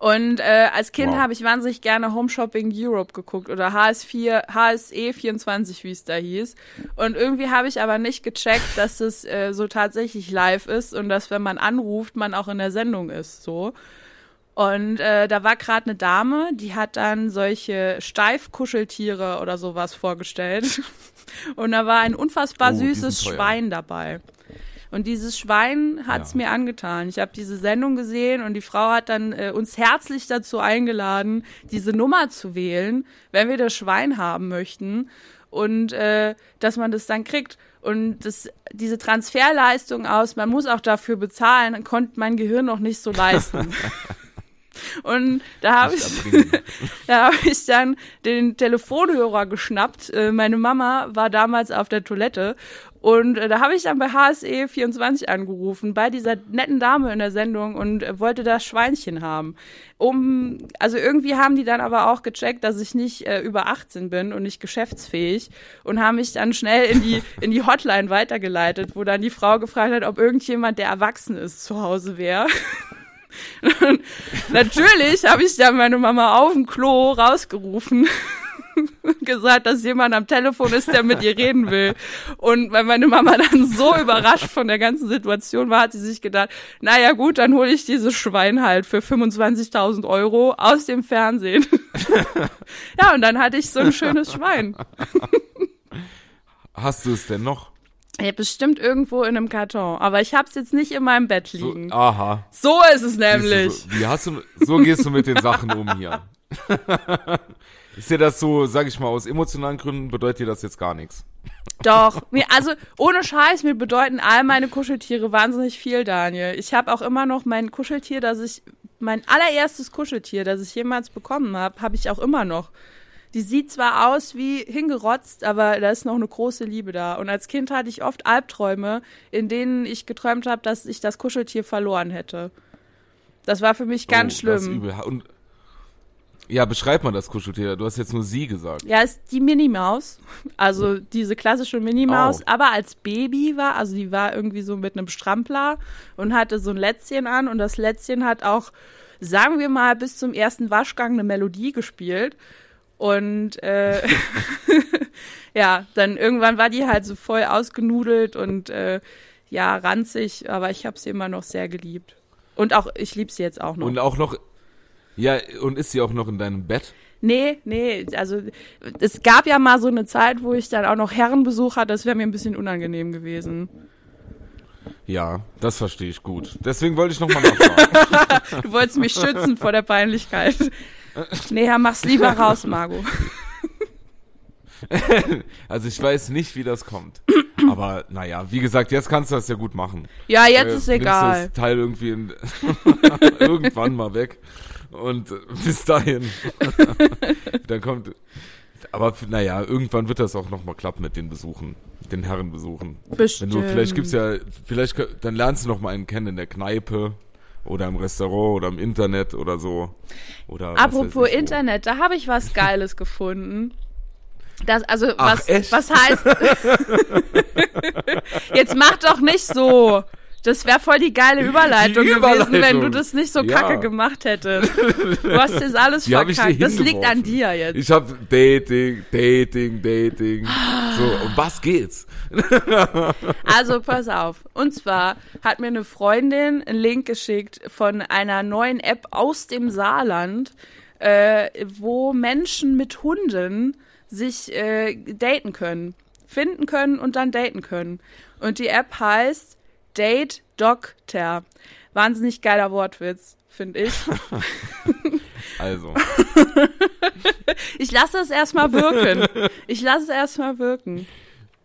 Und äh, als Kind Wow. habe ich wahnsinnig gerne Home Shopping Europe geguckt oder HS4, HSE 24, wie es da hieß. Und irgendwie habe ich aber nicht gecheckt, dass es äh, so tatsächlich live ist und dass, wenn man anruft, man auch in der Sendung ist. So. Und äh, da war gerade eine Dame, die hat dann solche Steifkuscheltiere oder sowas vorgestellt. Und da war ein unfassbar Oh, süßes. Schwein dabei. Und dieses Schwein hat's Ja. mir angetan. Ich habe diese Sendung gesehen und die Frau hat dann äh, uns herzlich dazu eingeladen, diese Nummer zu wählen, wenn wir das Schwein haben möchten und äh, dass man das dann kriegt. Und das, diese Transferleistung aus, man muss auch dafür bezahlen, konnte mein Gehirn noch nicht so leisten. Und da habe ich, da habe ich dann den Telefonhörer geschnappt. Äh, meine Mama war damals auf der Toilette und äh, da habe ich dann bei HSE 24 angerufen, bei dieser netten Dame in der Sendung und äh, wollte das Schweinchen haben. Um, also irgendwie haben die dann aber auch gecheckt, dass ich nicht äh, über 18 bin und nicht geschäftsfähig und haben mich dann schnell in die, in die Hotline weitergeleitet, wo dann die Frau gefragt hat, ob irgendjemand, der erwachsen ist, zu Hause wäre. Natürlich habe ich dann meine Mama auf dem Klo rausgerufen. gesagt, dass jemand am Telefon ist, der mit ihr reden will. Und weil meine Mama dann so überrascht von der ganzen Situation war, hat sie sich gedacht, naja gut, dann hole ich dieses Schwein halt für 25.000 Euro aus dem Fernsehen. ja, und dann hatte ich so ein schönes Schwein. Hast du es denn noch? Ja, bestimmt irgendwo in einem Karton. Aber ich habe es jetzt nicht in meinem Bett So, liegen. aha. So ist es nämlich. Siehst du, So, wie hast du, so gehst du mit den Sachen um hier. Ist dir das so, sag ich mal, aus emotionalen Gründen bedeutet dir das jetzt gar nichts? Doch, mir, also ohne Scheiß, mir bedeuten all meine Kuscheltiere wahnsinnig viel, Daniel. Ich habe auch immer noch mein Kuscheltier, das ich, mein allererstes Kuscheltier, das ich jemals bekommen habe, habe ich auch immer noch. Die sieht zwar aus wie hingerotzt, aber da ist noch eine große Liebe da. Und als Kind hatte ich oft Albträume, in denen ich geträumt habe, dass ich das Kuscheltier verloren hätte. Das war für mich ganz Oh, das ist schlimm. übel. Und, ja, beschreib mal das Kuscheltier. Du hast jetzt nur sie gesagt. Ja, ist die Minimaus. Also diese klassische Minimaus, Oh. aber als Baby war, also die war irgendwie so mit einem Strampler und hatte so ein Lätzchen an und das Lätzchen hat auch, sagen wir mal, bis zum ersten Waschgang eine Melodie gespielt. Und äh, ja, dann irgendwann war die halt so voll ausgenudelt und äh, ja, ranzig, aber ich habe sie immer noch sehr geliebt. Und auch, ich liebe sie jetzt auch noch. Und auch noch, ja, und ist sie auch noch in deinem Bett? Nee, nee, also es gab ja mal so eine Zeit, wo ich dann auch noch Herrenbesuch hatte, das wäre mir ein bisschen unangenehm gewesen. Ja, das verstehe ich gut. Deswegen wollte ich nochmal nachfragen. Du wolltest mich schützen vor der Peinlichkeit. Nee, Herr, mach's lieber raus, Margot. also ich weiß nicht, wie das kommt. Aber naja, wie gesagt, jetzt kannst du das ja gut machen. Ja, jetzt Äh, ist egal. das Teil irgendwie irgendwann mal weg. Und bis dahin. dann kommt. Aber naja, irgendwann wird das auch nochmal klappen mit den Besuchen, den Herrenbesuchen. Bestimmt. Wenn du, vielleicht gibt's ja, vielleicht, dann lernst du noch mal einen kennen in der Kneipe oder im Restaurant oder im Internet oder so. Oder Apropos. Internet, da habe ich was Geiles gefunden. Das, also, Ach, was, echt? was heißt. Jetzt mach doch nicht so. Das wäre voll die geile Überleitung, Die gewesen, wenn du Überleitung. das nicht so Ja. kacke gemacht hättest. Du hast jetzt alles Die verkackt. Das liegt an dir jetzt. Ich habe Dating, Dating, Dating. So, um was geht's? Also pass auf. Und zwar hat mir eine Freundin einen Link geschickt von einer neuen App aus dem Saarland, äh, wo Menschen mit Hunden sich äh, daten können, finden können und dann daten können. Und die App heißt Date Doctor. Wahnsinnig geiler Wortwitz, finde ich. Also, Ich lasse es erstmal wirken. Ich lasse es erstmal wirken.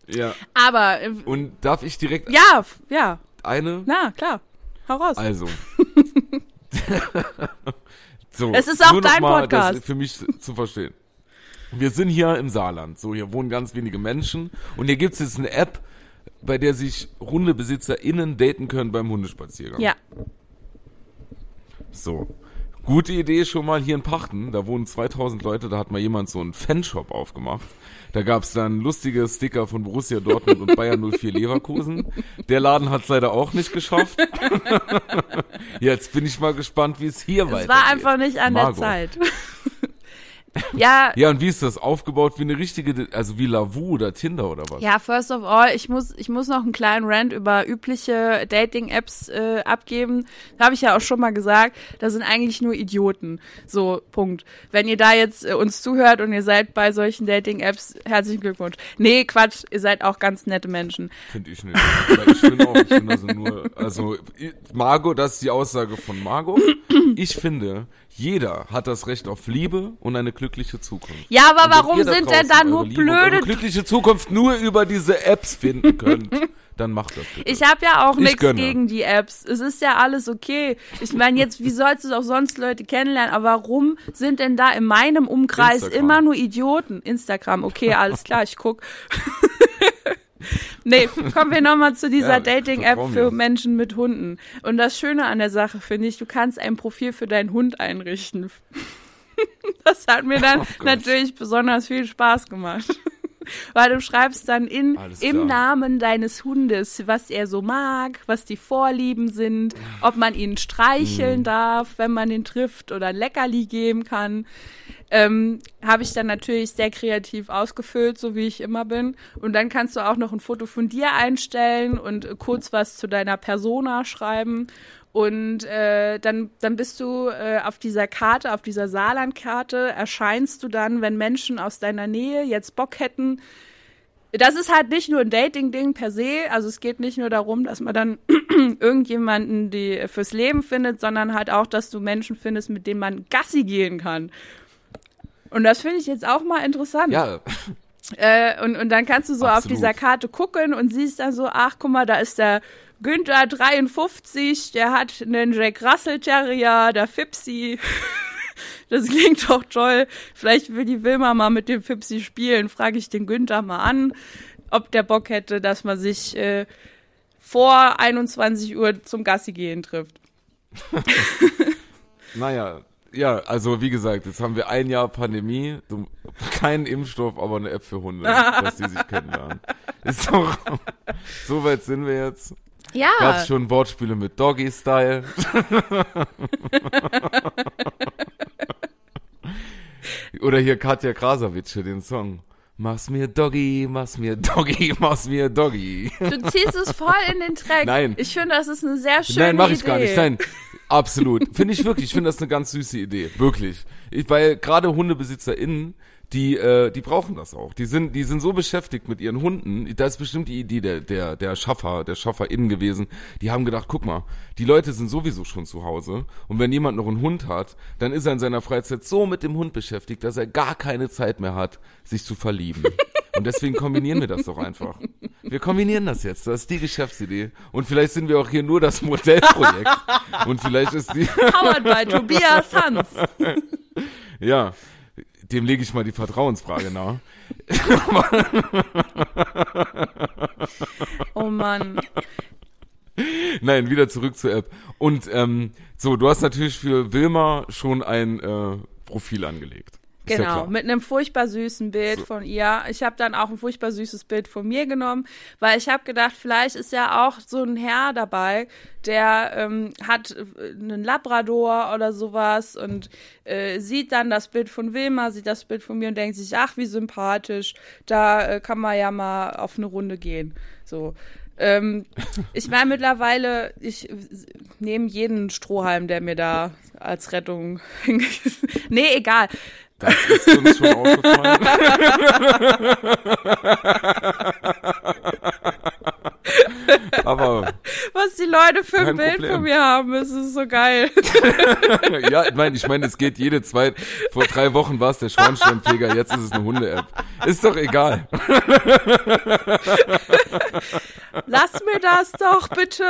ja. Aber äh, Und darf ich direkt ja, ja, eine? na klar. Hau raus. Also. so, Es ist auch dein mal, Podcast. Das für mich zu verstehen. Wir sind hier im Saarland. So, hier wohnen ganz wenige Menschen. Und hier gibt es jetzt eine App, bei der sich HundebesitzerInnen daten können beim Hundespaziergang. Ja. So. Gute Idee schon mal hier in Pachten. Da wohnen 2000 Leute, da hat mal jemand so einen Fanshop aufgemacht. Da gab's dann lustige Sticker von Borussia Dortmund und Bayern 04 Leverkusen. Der Laden hat's leider auch nicht geschafft. Jetzt bin ich mal gespannt, wie es hier weitergeht. Es war einfach nicht an Margot. der Zeit. ja, Ja, und wie ist das aufgebaut? Wie eine richtige, also wie Lavu oder Tinder oder was? Ja, first of all, ich muss, ich muss noch einen kleinen Rant über übliche Dating-Apps äh, abgeben. Da habe ich ja auch schon mal gesagt, da sind eigentlich nur Idioten. So, Punkt. Wenn ihr da jetzt äh, uns zuhört und ihr seid bei solchen Dating-Apps, herzlichen Glückwunsch. Nee, Quatsch, ihr seid auch ganz nette Menschen. Finde ich nicht. Ich finde auch, ich finde also nur, also Margot, das ist die Aussage von Margot. Ich finde, jeder hat das Recht auf Liebe und eine glückliche Zukunft. Ja, aber warum sind denn da nur Liebe blöde glückliche Zukunft nur über diese Apps finden könnt, dann macht das bitte. Ich habe ja auch Ich nichts gegen die Apps. Es ist ja alles okay. Ich meine jetzt, wie sollst du auch sonst Leute kennenlernen? Aber warum sind denn da in meinem Umkreis Instagram. immer nur Idioten? Instagram, okay, alles klar, ich guck. nee, kommen wir nochmal zu dieser Ja, Dating-App für. Menschen mit Hunden. Und das Schöne an der Sache finde ich, du kannst ein Profil für deinen Hund einrichten. Das hat mir dann Oh natürlich besonders viel Spaß gemacht. Weil du schreibst dann in, im. Namen deines Hundes, was er so mag, was die Vorlieben sind, ob man ihn streicheln darf, wenn man ihn trifft oder ein Leckerli geben kann. Ähm, Habe ich dann natürlich sehr kreativ ausgefüllt, so wie ich immer bin. Und dann kannst du auch noch ein Foto von dir einstellen und kurz was zu deiner Persona schreiben. Und äh, dann, dann bist du äh, auf dieser Karte, auf dieser Saarlandkarte, erscheinst du dann, wenn Menschen aus deiner Nähe jetzt Bock hätten. Das ist halt nicht nur ein Dating-Ding per se. Also es geht nicht nur darum, dass man dann irgendjemanden die fürs Leben findet, sondern halt auch, dass du Menschen findest, mit denen man Gassi gehen kann. Und das finde ich jetzt auch mal interessant. Ja, Äh, und, und dann kannst du so auf Absolut. dieser Karte gucken und siehst dann so, ach guck mal, da ist der Günther 53, der hat einen Jack Russell Terrier, der Fipsi. Das klingt doch toll. Vielleicht will die Wilma mal mit dem Fipsi spielen. Frage ich den Günther mal an, ob der Bock hätte, dass man sich äh, vor 21 Uhr zum Gassi gehen trifft. naja, ja, also wie gesagt, jetzt haben wir ein Jahr Pandemie, so, kein Impfstoff, aber eine App für Hunde, dass die sich kennenlernen. Ist doch, so weit sind wir jetzt. Ja. Gab's schon Wortspiele mit Doggy-Style? Oder hier Katja Krasavitsch, den Song. Mach's mir Doggy, mach's mir Doggy, mach's mir Doggy. Du ziehst es voll in den Track. Nein. Ich finde, das ist eine sehr schöne Nein, mach ich Idee. gar nicht. Nein, absolut. Finde ich wirklich. Ich finde das eine ganz süße Idee. Wirklich. Ich, weil gerade HundebesitzerInnen, die, äh, die brauchen das auch. Die sind, die sind so beschäftigt mit ihren Hunden. Da ist bestimmt die Idee der, der, der Schaffer, der SchafferInnen gewesen. Die haben gedacht, guck mal, die Leute sind sowieso schon zu Hause. Und wenn jemand noch einen Hund hat, dann ist er in seiner Freizeit so mit dem Hund beschäftigt, dass er gar keine Zeit mehr hat, sich zu verlieben. Und deswegen kombinieren wir das doch einfach. Wir kombinieren das jetzt. Das ist die Geschäftsidee. Und vielleicht sind wir auch hier nur das Modellprojekt. Und vielleicht ist die, Powered by Tobias Hans. ja, dem lege ich mal die Vertrauensfrage nahe. Oh Mann. Nein, wieder zurück zur App. Und ähm, so, du hast natürlich für Wilma schon ein äh, Profil angelegt. Ja Genau, klar. mit einem furchtbar süßen Bild von ihr. Ich habe dann auch ein furchtbar süßes Bild von mir genommen, weil ich habe gedacht, vielleicht ist ja auch so ein Herr dabei, der ähm, hat äh, einen Labrador oder sowas und äh, sieht dann das Bild von Wilma, sieht das Bild von mir und denkt sich, ach, wie sympathisch, da äh, kann man ja mal auf eine Runde gehen. So. Ähm, ich meine mittlerweile, ich nehme jeden Strohhalm, der mir da als Rettung Nee, egal. Das ist uns schon aufgefallen. Aber Was die Leute für ein Bild Problem. von mir haben, es ist so geil. ja, ich meine, ich meine, es geht jede zwei. Vor drei Wochen war es der Schornsteinfeger, jetzt ist es eine Hunde-App. Ist doch egal. Lass mir das doch bitte.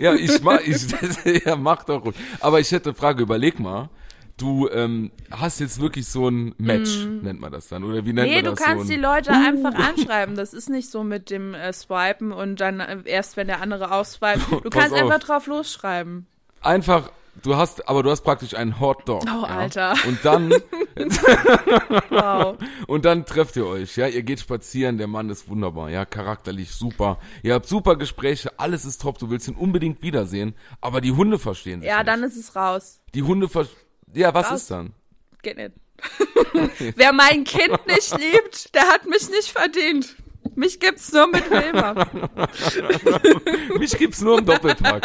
Ja, ich mach, ich, ja, mach doch. Aber ich hätte eine Frage, überleg mal. Du ähm, hast jetzt wirklich so ein Match, nennt man das dann, oder wie nennt. Nee, man du das? kannst so die Leute einfach anschreiben. Das ist nicht so mit dem äh, Swipen und dann äh, erst, wenn der andere ausswipet. Du kannst auf. einfach drauf losschreiben. einfach du hast, aber du hast praktisch einen Hotdog. Oh, ja? Alter. Und dann, Wow. und dann trefft ihr euch, ja, ihr geht spazieren, der Mann ist wunderbar, ja, charakterlich super. Ihr habt super Gespräche, alles ist top, du willst ihn unbedingt wiedersehen, aber die Hunde verstehen sich Ja, nicht. dann ist es raus. Die Hunde ver Ja, was Raus. ist dann? Geht nicht. Wer mein Kind nicht liebt, der hat mich nicht verdient. Mich gibt's nur mit Wilma. Mich gibt's nur im Doppelpack.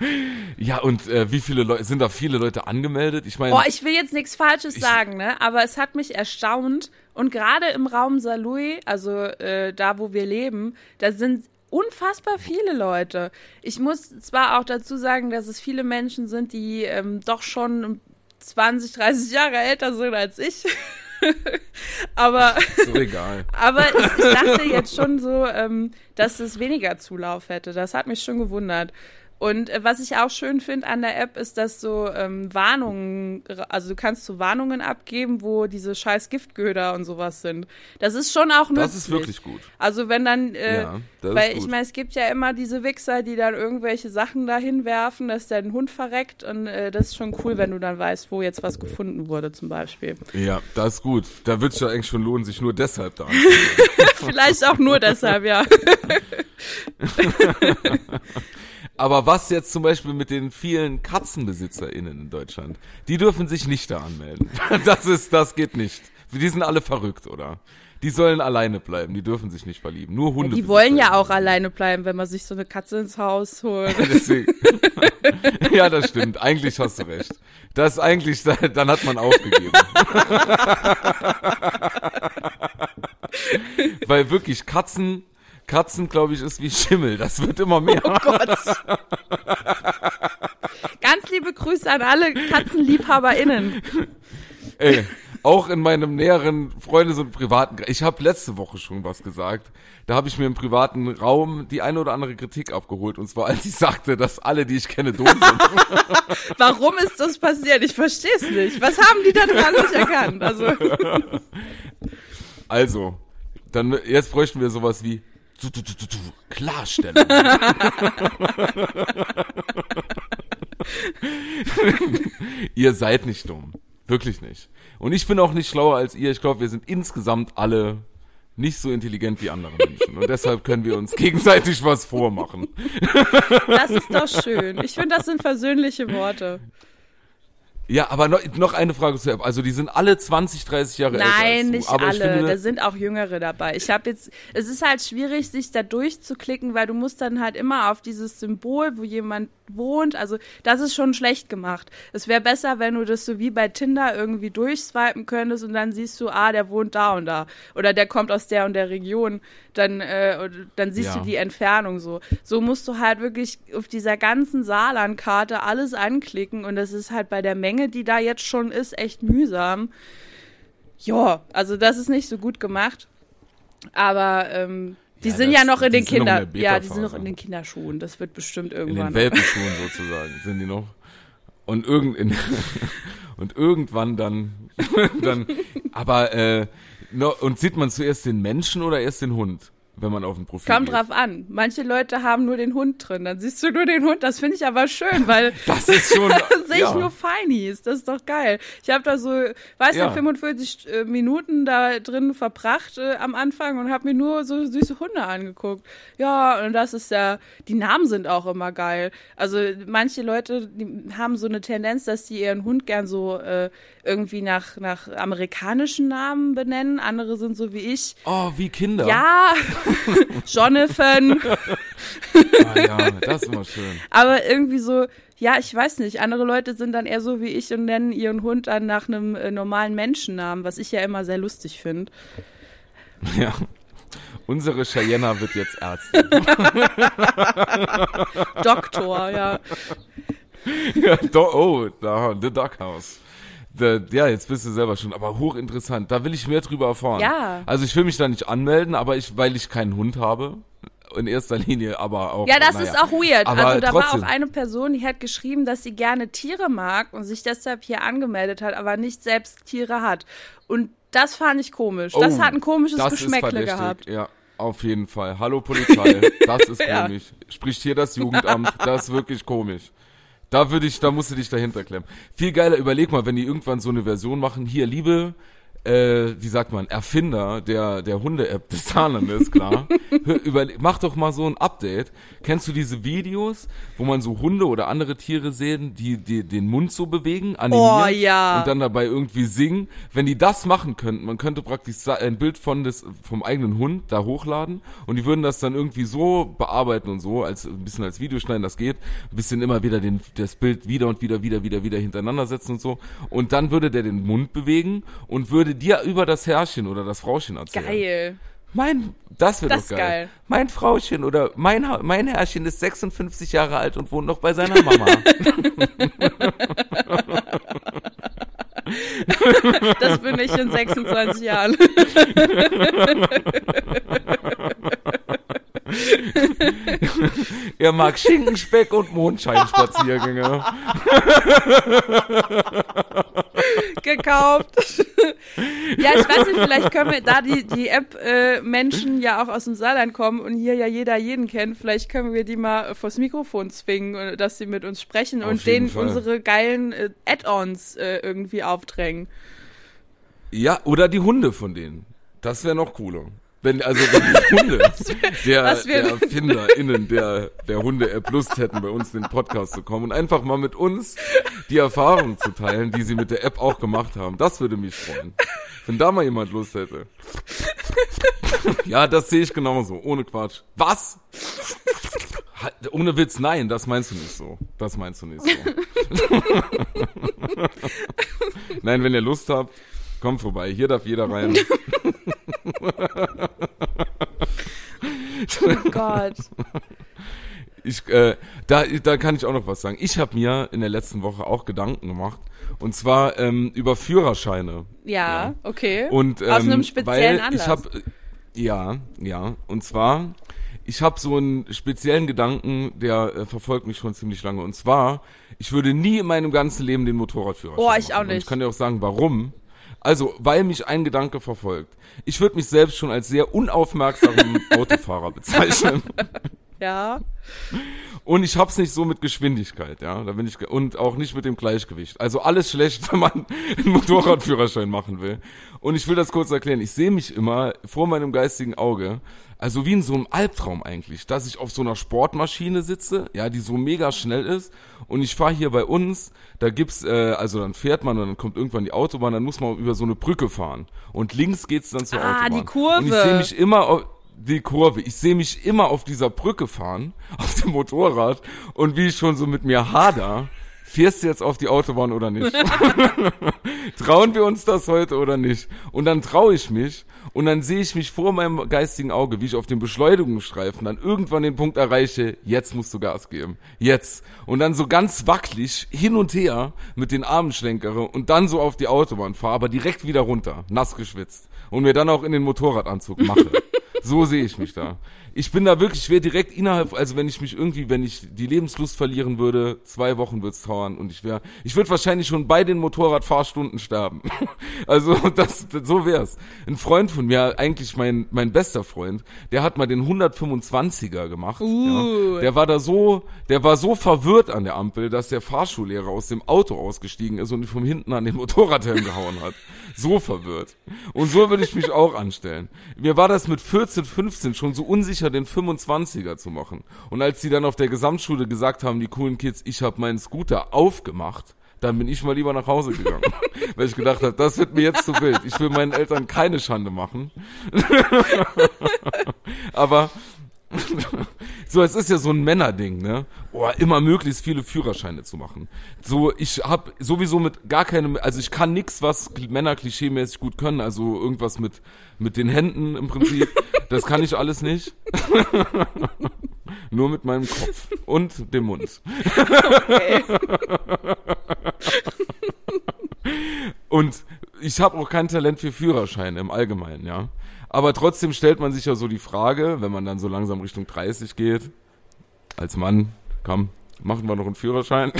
ja, und äh, wie viele Leute, sind da viele Leute angemeldet? Ich meine, Boah, ich will jetzt nichts Falsches sagen, ne? Aber es hat mich erstaunt. Und gerade im Raum Saarlouis, also äh, da, wo wir leben, da sind unfassbar viele Leute. Ich muss zwar auch dazu sagen, dass es viele Menschen sind, die ähm, doch schon 20, 30 Jahre älter sind als ich. aber doch egal. aber ich, ich dachte jetzt schon so, ähm, dass es weniger Zulauf hätte. Das hat mich schon gewundert. Und äh, was ich auch schön finde an der App ist, dass so ähm, Warnungen, also du kannst so Warnungen abgeben, wo diese scheiß Giftköder und sowas sind. Das ist schon auch nützlich. Das ist wirklich gut. Also wenn dann, äh, Ja, weil ich meine, es gibt ja immer diese Wichser, die dann irgendwelche Sachen dahin werfen, dass der Hund verreckt und äh, das ist schon cool, wenn du dann weißt, wo jetzt was gefunden wurde zum Beispiel. Ja, das ist gut. Da wird es ja eigentlich schon lohnen, sich nur deshalb da Vielleicht auch nur deshalb, ja. Aber was jetzt zum Beispiel mit den vielen KatzenbesitzerInnen in Deutschland? Die dürfen sich nicht da anmelden. Das ist, das geht nicht. Die sind alle verrückt, oder? Die sollen alleine bleiben, die dürfen sich nicht verlieben. Nur Hunde. Die wollen ja auch alleine bleiben, wenn man sich so eine Katze ins Haus holt. Deswegen. ja, das stimmt. Eigentlich hast du recht. Das ist eigentlich, dann hat man aufgegeben. Weil wirklich Katzen, Katzen, glaube ich, ist wie Schimmel. Das wird immer mehr. Oh Gott. Ganz liebe Grüße an alle KatzenliebhaberInnen. Ey, auch in meinem näheren Freundes- und privaten. Ich habe letzte Woche schon was gesagt. Da habe ich mir im privaten Raum die eine oder andere Kritik abgeholt. Und zwar, als ich sagte, dass alle, die ich kenne, doof sind. Warum ist das passiert? Ich verstehe es nicht. Was haben die da dran nicht erkannt? Also, Also, dann jetzt bräuchten wir sowas wie du, du, du, Klarstellung. ihr seid nicht dumm. Wirklich nicht. Und ich bin auch nicht schlauer als ihr. Ich glaube, wir sind insgesamt alle nicht so intelligent wie andere Menschen. Und deshalb können wir uns gegenseitig was vormachen. das ist doch schön. Ich finde, das sind versöhnliche Worte. Ja, aber noch, noch eine Frage zu App. Also die sind alle 20, 30 Jahre älter als Nein, nicht aber alle. finde, Da sind auch Jüngere dabei. Ich habe jetzt, es ist halt schwierig, sich da durchzuklicken, weil du musst dann halt immer auf dieses Symbol, wo jemand wohnt. Also das ist schon schlecht gemacht. Es wäre besser, wenn du das so wie bei Tinder irgendwie durchswipen könntest und dann siehst du, ah, der wohnt da und da oder der kommt aus der und der Region. Dann, äh, dann siehst Ja. du die Entfernung so. So musst du halt wirklich auf dieser ganzen Saarlandkarte alles anklicken und das ist halt bei der Menge, die da jetzt schon ist, echt mühsam. Ja, also das ist nicht so gut gemacht. Aber ähm, die Ja, sind das- ja noch in den in Kinder, der ja, die sind noch in den Kinderschuhen. Das wird bestimmt in irgendwann. den Welpenschuhen sozusagen sind die noch. Und irgend in, und irgendwann dann dann aber äh, no, und sieht man zuerst den Menschen oder erst den Hund, wenn man auf ein Profil Kommt drauf an. Manche Leute haben nur den Hund drin. Dann siehst du nur den Hund. Das finde ich aber schön, weil Das ist schon sehe ich ja. nur Feinies. Das ist doch geil. Ich habe da so, weiß Ja. nicht, 45 äh, Minuten da drin verbracht äh, am Anfang und habe mir nur so süße Hunde angeguckt. Ja, und das ist ja, die Namen sind auch immer geil. Also manche Leute, haben so eine Tendenz, dass die ihren Hund gern so äh, irgendwie nach, nach amerikanischen Namen benennen. Andere sind so wie ich. Oh, wie Kinder. Ja, Jonathan. Ah, ja, das ist immer schön. Aber irgendwie so, ja, ich weiß nicht. Andere Leute sind dann eher so wie ich und nennen ihren Hund dann nach einem äh, normalen Menschennamen, was ich ja immer sehr lustig finde. Ja. Unsere Cheyenne wird jetzt Ärztin. Doktor, ja. ja, do, oh, da, The Doghouse. The, ja, jetzt bist du selber schon, aber hochinteressant. Da will ich mehr drüber erfahren. Ja. Also ich will mich da nicht anmelden, aber ich, weil ich keinen Hund habe. In erster Linie, aber auch. Ja, das naja. ist auch weird. Aber also da trotzdem. war auch eine Person, die hat geschrieben, dass sie gerne Tiere mag und sich deshalb hier angemeldet hat, aber nicht selbst Tiere hat. Und das fand ich komisch. das Oh, hat ein komisches das Geschmäckle gehabt. Ja. Auf jeden Fall. Hallo Polizei, das ist Ja. komisch. Spricht hier das Jugendamt, das ist wirklich komisch. Da würde ich, da musst du dich dahinter klemmen. Viel geiler, überleg mal, wenn die irgendwann so eine Version machen, hier, liebe, äh, wie sagt man, Erfinder der, der Hunde-App des Saarlandes, klar. Überle mach doch mal so ein Update. Kennst du diese Videos, wo man so Hunde oder andere Tiere sehen, die, die den Mund so bewegen, animieren Oh, ja. und dann dabei irgendwie singen? Wenn die das machen könnten, man könnte praktisch ein Bild von des, vom eigenen Hund da hochladen und die würden das dann irgendwie so bearbeiten und so, als ein bisschen als Video schneiden, das geht, ein bisschen immer wieder den, das Bild wieder und wieder, wieder, wieder, wieder hintereinander setzen und so. Und dann würde der den Mund bewegen und würde dir über das Herrchen oder das Frauchen erzählen. Geil. Mein, das wäre Das doch geil. geil. Mein Frauchen oder mein, mein Herrchen ist 56 Jahre alt und wohnt noch bei seiner Mama. Das bin ich in 26 Jahren. er mag Schinkenspeck und Mondscheinspaziergänge. gekauft. ja, ich weiß nicht, vielleicht können wir, da die, die App-Menschen ja auch aus dem Saarland kommen und hier ja jeder jeden kennt, vielleicht können wir die mal äh, vors Mikrofon zwingen, äh, dass sie mit uns sprechen Auf und denen Fall. unsere geilen äh, Add-ons äh, irgendwie aufdrängen. Ja, oder die Hunde von denen. Das wäre noch cooler. Wenn, also wenn die Hunde der, was der ErfinderInnen der, der Hunde-App Lust hätten, bei uns in den Podcast zu kommen und einfach mal mit uns die Erfahrung zu teilen, die sie mit der App auch gemacht haben. Das würde mich freuen. Wenn da mal jemand Lust hätte. Ja, das sehe ich genauso. Ohne Quatsch. Was? Halt, Ohne Witz, nein, das meinst du nicht so. Das meinst du nicht so. Nein, wenn ihr Lust habt, kommt vorbei. Hier darf jeder rein. Oh Gott. Ich, äh, da, da kann ich auch noch was sagen. Ich habe mir in der letzten Woche auch Gedanken gemacht. Und zwar ähm, über Führerscheine. Ja, okay. Und, ähm, Aus einem speziellen weil Anlass. Ich hab, ja, ja. Und zwar, ich habe so einen speziellen Gedanken, der äh, verfolgt mich schon ziemlich lange. Und zwar, ich würde nie in meinem ganzen Leben den Motorradführerschein Oh, ich machen. auch Und nicht. ich kann dir auch sagen, warum. Also, weil mich ein Gedanke verfolgt. Ich würde mich selbst schon als sehr unaufmerksamen Autofahrer bezeichnen. ja. Und ich hab's nicht so mit Geschwindigkeit, ja. Da bin ich und auch nicht mit dem Gleichgewicht. Also alles schlecht, wenn man einen Motorradführerschein machen will. Und ich will das kurz erklären. Ich sehe mich immer vor meinem geistigen Auge, also wie in so einem Albtraum eigentlich, dass ich auf so einer Sportmaschine sitze, ja, die so mega schnell ist. Und ich fahre hier bei uns, da gibt's, äh, also dann fährt man und dann kommt irgendwann die Autobahn, dann muss man über so eine Brücke fahren. Und links geht's dann zur Ah, Autobahn. die Kurve. Und ich sehe mich immer auf die Kurve. Ich sehe mich immer auf dieser Brücke fahren, auf dem Motorrad und wie ich schon so mit mir hader, fährst du jetzt auf die Autobahn oder nicht? Trauen wir uns das heute oder nicht? Und dann traue ich mich und dann sehe ich mich vor meinem geistigen Auge, wie ich auf dem Beschleunigungsstreifen dann irgendwann den Punkt erreiche, jetzt musst du Gas geben. Jetzt. Und dann so ganz wackelig hin und her mit den Armen schlenkere und dann so auf die Autobahn fahre, aber direkt wieder runter, nass geschwitzt. Und mir dann auch in den Motorradanzug mache. So sehe ich mich da. Ich bin da wirklich, ich wäre direkt innerhalb, also wenn ich mich irgendwie, wenn ich die Lebenslust verlieren würde, zwei Wochen wird's dauern und ich wäre, ich würde wahrscheinlich schon bei den Motorradfahrstunden sterben. Also das, das so wär's. Ein Freund von mir, eigentlich mein mein bester Freund, der hat mal den 125er gemacht. Uh. Ja. Der war da so, der war so verwirrt an der Ampel, dass der Fahrschullehrer aus dem Auto ausgestiegen ist und ihn von hinten an den Motorradhelm gehauen hat. So verwirrt. Und so würde ich mich auch anstellen. Mir war das mit 14, 15 schon so unsicher, den 25er zu machen. Und als die dann auf der Gesamtschule gesagt haben, die coolen Kids, ich habe meinen Scooter aufgemacht, dann bin ich mal lieber nach Hause gegangen. Weil ich gedacht habe, das wird mir jetzt zu wild. Ich will meinen Eltern keine Schande machen. Aber so, es ist ja so ein Männerding, ne? Oh, immer möglichst viele Führerscheine zu machen. So, ich hab sowieso mit gar keinem, also ich kann nix, was Männer klischeemäßig gut können, also irgendwas mit mit den Händen im Prinzip. Das kann ich alles nicht. Nur mit meinem Kopf und dem Mund. Okay. Und ich habe auch kein Talent für Führerschein im Allgemeinen, ja. Aber trotzdem stellt man sich ja so die Frage, wenn man dann so langsam Richtung 30 geht, als Mann, komm, machen wir noch einen Führerschein.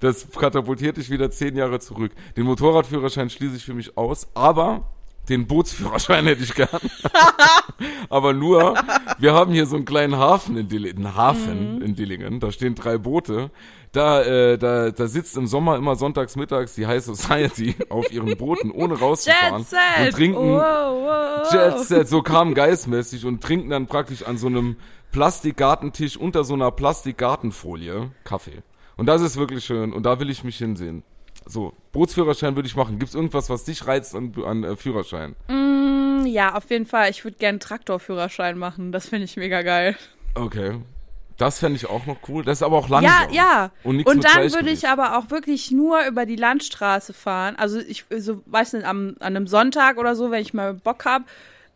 Das katapultiert dich wieder zehn Jahre zurück. Den Motorradführerschein schließe ich für mich aus, aber Den Bootsführerschein hätte ich gern. Aber nur, wir haben hier so einen kleinen Hafen in Dillingen, einen Hafen Mhm. in Dillingen, da stehen drei Boote. Da, äh, da, da sitzt im Sommer immer sonntags mittags die High Society auf ihren Booten, ohne rauszufahren. Jet! Und trinken Wow, wow. Jet Set, so kam geistmäßig und trinken dann praktisch an so einem Plastikgartentisch unter so einer Plastikgartenfolie Kaffee. Und das ist wirklich schön und da will ich mich hinsehen. So, Bootsführerschein würde ich machen. Gibt's irgendwas, was dich reizt an, an äh, Führerschein? Mm, Ja, auf jeden Fall. Ich würde gerne Traktorführerschein machen. Das finde ich mega geil. Okay. Das fände ich auch noch cool. Das ist aber auch Ja, langsam. ja. Und, nichts Und mit dann würde ich aber auch wirklich nur über die Landstraße fahren. Also ich so weiß nicht, am, an einem Sonntag oder so, wenn ich mal Bock hab.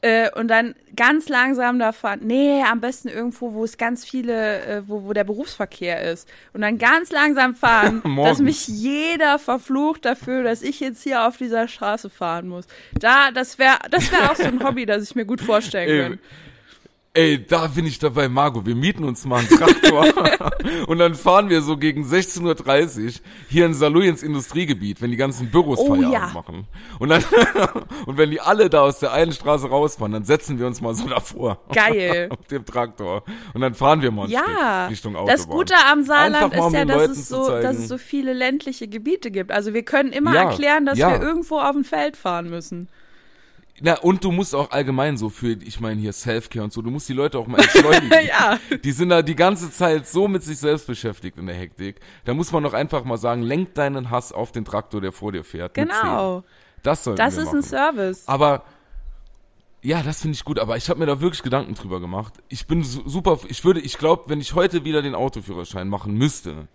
Äh, und dann ganz langsam da fahren. Nee, am besten irgendwo, wo es ganz viele, äh, wo, wo der Berufsverkehr ist. Und dann ganz langsam fahren, dass mich jeder verflucht dafür, dass ich jetzt hier auf dieser Straße fahren muss. Da, das wäre das wär auch so ein Hobby, das ich mir gut vorstellen kann. Ey, da bin ich dabei, Margot. Wir mieten uns mal einen Traktor und dann fahren wir so gegen 16.30 Uhr hier in Saarlouis ins Industriegebiet, wenn die ganzen Büros Oh, Feierabend ja. machen. Und dann und wenn die alle da aus der einen Straße rausfahren, dann setzen wir uns mal so davor. Geil. Auf dem Traktor. Und dann fahren wir mal ein Ja, Richtung Autobahn. das Gute am Saarland ist ja, dass Leuten es, so, dass es so viele ländliche Gebiete gibt. Also wir können immer Ja, erklären, dass ja. wir irgendwo auf dem Feld fahren müssen. Na, und du musst auch allgemein so für, ich meine hier Selfcare und so, du musst die Leute auch mal entschleunigen. Ja. Die sind da die ganze Zeit so mit sich selbst beschäftigt in der Hektik. Da muss man doch einfach mal sagen, lenk deinen Hass auf den Traktor, der vor dir fährt. Genau. Das sollten Das ist machen. ein Service. Aber ja, das finde ich gut, aber ich habe mir da wirklich Gedanken drüber gemacht. Ich bin su super, ich würde, ich glaube, wenn ich heute wieder den Autoführerschein machen müsste,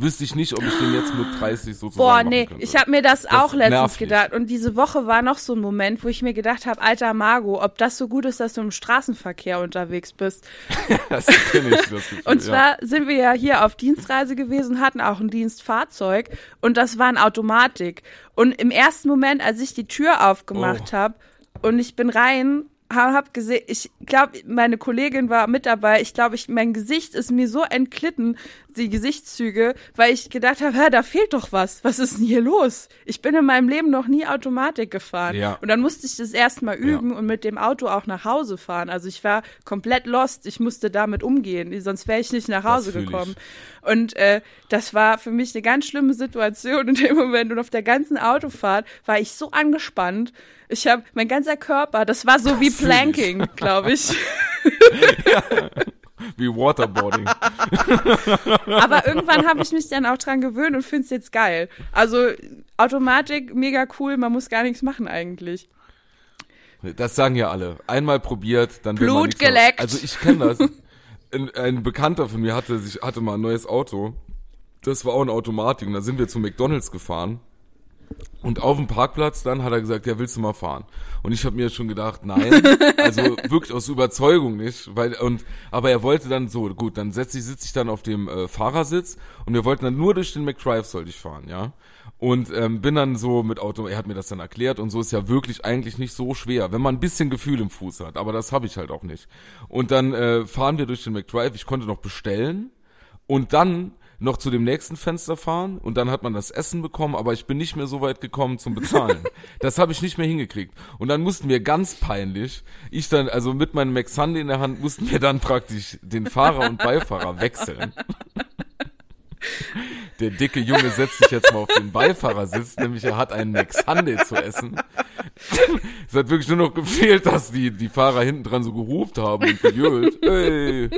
wüsste ich nicht, ob ich den jetzt mit 30 sozusagen Boah, nee, könnte. ich habe mir das, auch nervt letztens gedacht. Und diese Woche war noch so ein Moment, wo ich mir gedacht habe, alter Margot, ob das so gut ist, dass du im Straßenverkehr unterwegs bist. das kenne ich, das Gefühl, Und ja. zwar sind wir ja hier auf Dienstreise gewesen, hatten auch ein Dienstfahrzeug und das war eine Automatik. Und im ersten Moment, als ich die Tür aufgemacht Oh. habe und ich bin rein, hab gesehen, ich glaube, meine Kollegin war mit dabei. Ich glaube, ich, mein Gesicht ist mir so entglitten, die Gesichtszüge, weil ich gedacht habe, da fehlt doch was. Was ist denn hier los? Ich bin in meinem Leben noch nie Automatik gefahren. Ja. Und dann musste ich das erstmal üben und mit dem Auto auch nach Hause fahren. Also ich war komplett lost. Ich musste damit umgehen, sonst wäre ich nicht nach Hause fühl ich. gekommen. Und äh, das war für mich eine ganz schlimme Situation in dem Moment. Und auf der ganzen Autofahrt war ich so angespannt. Ich habe mein ganzer Körper, das war so wie. Planking, glaube ich. Wie Waterboarding. Aber irgendwann habe ich mich dann auch dran gewöhnt und finde es jetzt geil. Also Automatik, mega cool, man muss gar nichts machen eigentlich. Das sagen ja alle. Einmal probiert, dann will man Blut nichts mehr- geleckt. Also ich kenne das. Ein, ein Bekannter von mir hatte sich hatte mal ein neues Auto. Das war auch eine Automatik. Und da sind wir zu McDonald's gefahren. Und auf dem Parkplatz dann hat er gesagt, ja, willst du mal fahren? Und ich habe mir schon gedacht, nein, also wirklich aus Überzeugung nicht, weil und aber er wollte dann so, gut, dann setze ich sitze ich dann auf dem äh, Fahrersitz und wir wollten dann nur durch den McDrive sollte ich fahren, ja? Und ähm, bin dann so mit Auto, er hat mir das dann erklärt und so ist ja wirklich eigentlich nicht so schwer, wenn man ein bisschen Gefühl im Fuß hat, aber das habe ich halt auch nicht. Und dann äh, fahren wir durch den McDrive, ich konnte noch bestellen und dann noch zu dem nächsten Fenster fahren und dann hat man das Essen bekommen, aber ich bin nicht mehr so weit gekommen zum Bezahlen. das habe ich nicht mehr hingekriegt. Und dann mussten wir ganz peinlich, ich dann, also mit meinem McSunday in der Hand, mussten wir dann praktisch den Fahrer und Beifahrer wechseln. Der dicke Junge setzt sich jetzt mal auf den Beifahrersitz, nämlich er hat einen McSunday zu essen. Es hat wirklich nur noch gefehlt, dass die, die Fahrer hinten dran so gehupt haben und gejöhlt. Hey.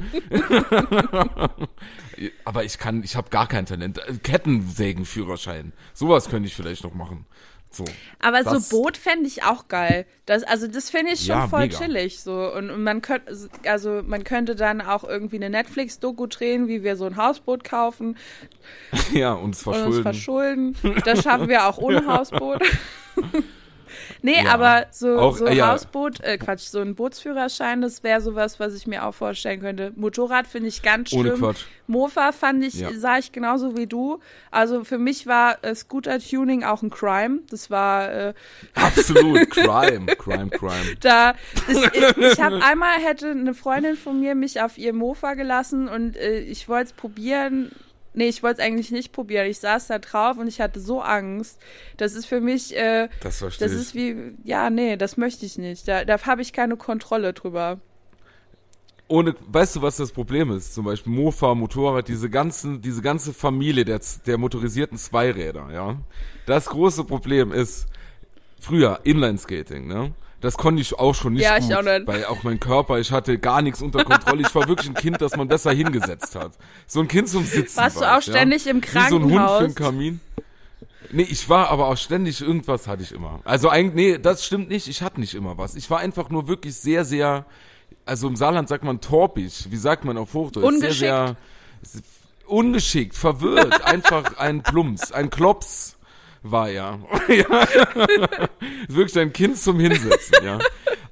Aber ich kann, ich habe gar kein Talent. Kettensägenführerschein. Sowas könnte ich vielleicht noch machen. So. Aber Das- so Boot fände ich auch geil. Das, also das finde ich schon Ja, voll mega. chillig. So. Und, und man könnte, also man könnte dann auch irgendwie eine Netflix-Doku drehen, wie wir so ein Hausboot kaufen Ja, uns und uns verschulden. verschulden. Das schaffen wir auch ohne Hausboot. nee, Ja. aber so, Auch- so äh, ja. Hausboot, äh, Quatsch, so ein Bootsführerschein, das wäre sowas, was ich mir auch vorstellen könnte. Motorrad finde ich ganz schlimm. Ohne Quatsch. Mofa fand ich, Ja. sah ich genauso wie du. Also für mich war äh, Scooter-Tuning auch ein Crime. Das war äh, Absolut. Crime, Crime, Crime. da ich, ich, ich habe einmal hätte eine Freundin von mir mich auf ihr Mofa gelassen und äh, ich wollte es probieren Nee, ich wollte es eigentlich nicht probieren. Ich saß da drauf und ich hatte so Angst. Das ist für mich, äh, Das verstehe das ist wie, ja, nee, das möchte ich nicht. Da, da habe ich keine Kontrolle drüber. ohne, weißt du, was das Problem ist? Zum Beispiel Mofa, Motorrad, diese ganzen, diese ganze Familie der, der motorisierten Zweiräder, ja. Das große Problem ist, früher Inlineskating, ne? Das konnte ich auch schon nicht Ja, ich gut, auch nicht. weil auch mein Körper, ich hatte gar nichts unter Kontrolle. Ich war wirklich ein Kind, das man besser hingesetzt hat. So ein Kind zum Sitzen. Warst du war auch ich, ständig im Wie so ein Hund für Krankenhaus? einen Kamin. Nee, ich war aber auch ständig irgendwas hatte ich immer. Also eigentlich, nee, das stimmt nicht. Ich hatte nicht immer was. Ich war einfach nur wirklich sehr, sehr, also im Saarland sagt man torpig. Wie sagt man auf Hochdeutsch? Ungeschickt. Sehr, sehr ungeschickt, verwirrt, einfach ein Plumps, ein Klops war ja. ja. Wirklich ein Kind zum Hinsetzen, ja.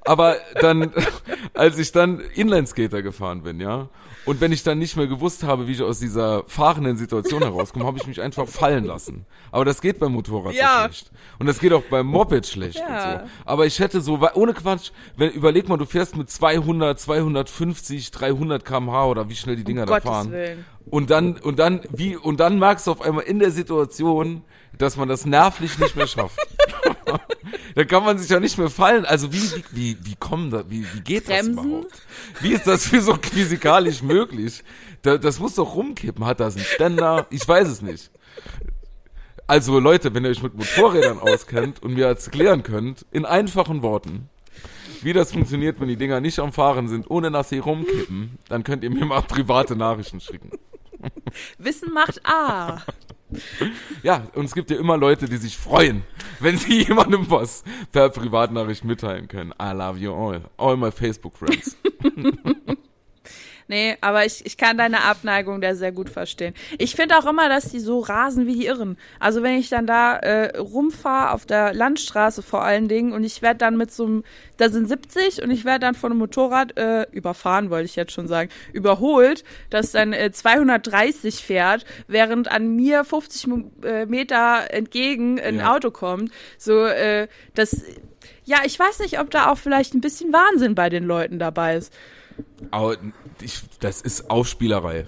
Aber dann, als ich dann Inlineskater gefahren bin, ja, und wenn ich dann nicht mehr gewusst habe, wie ich aus dieser fahrenden Situation herauskomme, habe ich mich einfach fallen lassen. Aber das geht beim Motorrad Ja. so schlecht. Und das geht auch beim Moped schlecht Ja. und so. Aber ich hätte so, ohne Quatsch, wenn, überleg mal, du fährst mit 200, 250, 300 kmh oder wie schnell die Dinger da Gottes fahren. Willen. Und dann, und dann, wie, und dann merkst du auf einmal in der Situation, dass man das nervlich nicht mehr schafft. da kann man sich ja nicht mehr fallen. Also wie, wie, wie, wie kommen da, wie, wie geht Bremsen? das überhaupt? Wie ist das für so physikalisch möglich? Da, das muss doch rumkippen. Hat das einen Ständer? Ich weiß es nicht. Also Leute, wenn ihr euch mit Motorrädern auskennt und mir erklären könnt, in einfachen Worten, wie das funktioniert, wenn die Dinger nicht am Fahren sind, ohne dass sie rumkippen, dann könnt ihr mir mal private Nachrichten schicken. Wissen macht A. Ja, und es gibt ja immer Leute, die sich freuen, wenn sie jemandem was per Privatnachricht mitteilen können. I love you all. All my Facebook friends. Nee, aber ich, ich kann deine Abneigung da sehr gut verstehen. Ich finde auch immer, dass die so rasen wie die Irren. Also wenn ich dann da äh, rumfahre, auf der Landstraße vor allen Dingen, und ich werde dann mit so einem, da sind 70 und ich werde dann von einem Motorrad äh, überfahren, wollte ich jetzt schon sagen, überholt, das dann äh, 230 fährt, während an mir 50 Mo- äh, Meter entgegen ein Ja. Auto kommt. So, äh, das, ja, ich weiß nicht, ob da auch vielleicht ein bisschen Wahnsinn bei den Leuten dabei ist. Aber ich, das ist Aufspielerei.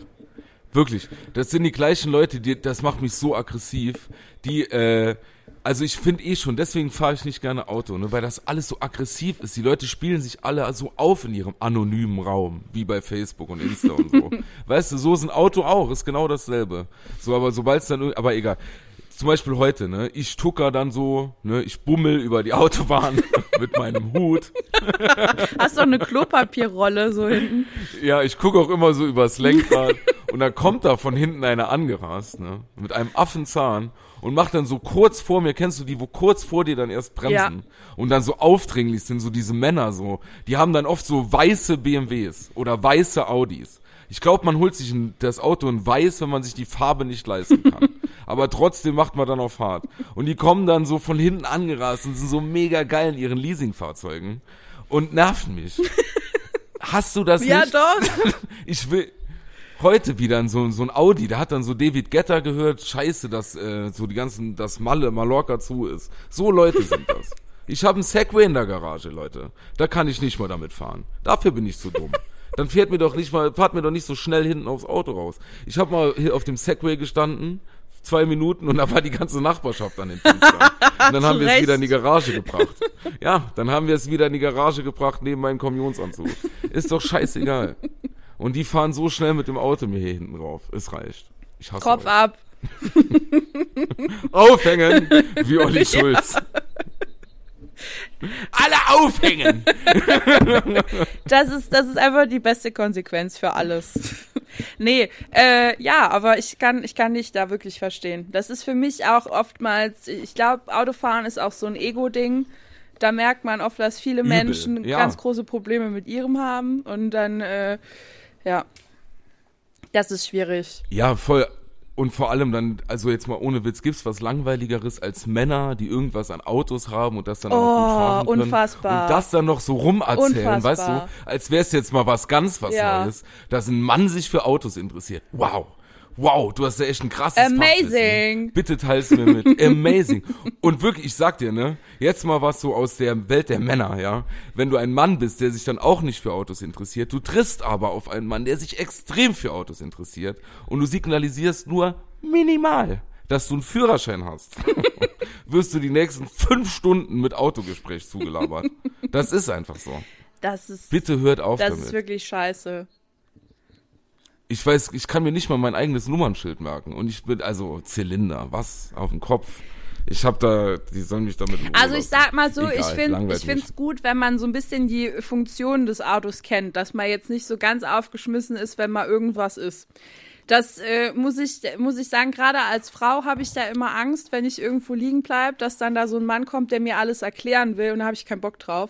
Wirklich. Das sind die gleichen Leute, die, das macht mich so aggressiv, die, äh, also ich finde eh schon, deswegen fahre ich nicht gerne Auto, ne, weil das alles so aggressiv ist. Die Leute spielen sich alle so auf in ihrem anonymen Raum, wie bei Facebook und Insta und so. Weißt du, so ist ein Auto auch, ist genau dasselbe. So, aber sobald es dann, aber egal. Zum Beispiel heute, ne, ich tucker dann so, ne, ich bummel über die Autobahn mit meinem Hut. Hast doch eine Klopapierrolle so hinten. Ja, ich gucke auch immer so übers Lenkrad und dann kommt da von hinten einer angerast, ne, mit einem Affenzahn und macht dann so kurz vor mir, kennst du die, wo kurz vor dir dann erst bremsen Ja. und dann so aufdringlich sind, so diese Männer so, die haben dann oft so weiße BMWs oder weiße Audis. Ich glaube, man holt sich ein, das Auto in weiß, wenn man sich die Farbe nicht leisten kann. Aber trotzdem macht man dann auf Fahrt. Und die kommen dann so von hinten angerast und sind so mega geil in ihren Leasingfahrzeugen und nerven mich. Hast du das Ja, nicht? doch. Ich will heute wieder in so, so ein Audi, da hat dann so David Getter gehört, scheiße, dass äh, so die ganzen, dass Malle, Mallorca zu ist. So Leute sind das. Ich habe einen Segway in der Garage, Leute. Da kann ich nicht mal damit fahren. Dafür bin ich zu dumm. Dann fährt mir doch nicht mal, fahrt mir doch nicht so schnell hinten aufs Auto raus. Ich habe mal hier auf dem Segway gestanden, zwei Minuten und da war die ganze Nachbarschaft an den Fenstern. Und dann haben wir es wieder in die Garage gebracht. Ja, dann haben wir es wieder in die Garage gebracht neben meinem Kommunionsanzug. Ist doch scheißegal. Und die fahren so schnell mit dem Auto mir hier hinten drauf. Es reicht. Ich hasse Kopf euch. ab. Aufhängen, wie Olli Schulz. Alle aufhängen! Das ist, das ist einfach die beste Konsequenz für alles. Nee, äh, ja, aber ich kann, ich kann dich da wirklich verstehen. Das ist für mich auch oftmals, ich glaube, Autofahren ist auch so ein Ego-Ding. Da merkt man oft, dass viele Übel, Menschen ja. ganz große Probleme mit ihrem haben und dann, äh, ja, das ist schwierig. Ja, voll. Und vor allem dann, also jetzt mal ohne Witz, gibt's was langweiligeres als Männer, die irgendwas an Autos haben und das dann auch noch gut Oh, fahren können. unfassbar. Und das dann noch so rumerzählen, weißt du? Unfassbar. Als wär's jetzt mal was ganz was Ja. Neues, dass ein Mann sich für Autos interessiert. Wow. Wow, du hast ja echt ein krasses Amazing. Fachwissen. Bitte teil's mir mit. Amazing. Und wirklich, ich sag dir, ne, jetzt mal was so aus der Welt der Männer, ja. Wenn du ein Mann bist, der sich dann auch nicht für Autos interessiert, du triffst aber auf einen Mann, der sich extrem für Autos interessiert und du signalisierst nur minimal, dass du einen Führerschein hast, wirst du die nächsten fünf Stunden mit Autogespräch zugelabert. Das ist einfach so. Das ist, Bitte hört auf das damit. ist wirklich scheiße. Ich weiß, ich kann mir nicht mal mein eigenes Nummernschild merken. Und ich bin, also Zylinder, was? Auf dem Kopf. Ich hab da, die sollen mich damit. Also ich sag mal so, Egal, ich finde ich finde es gut, wenn man so ein bisschen die Funktion des Autos kennt, dass man jetzt nicht so ganz aufgeschmissen ist, wenn mal irgendwas ist. Das äh, muss ich muss ich sagen, gerade als Frau habe ich da immer Angst, wenn ich irgendwo liegen bleib, dass dann da so ein Mann kommt, der mir alles erklären will und da habe ich keinen Bock drauf.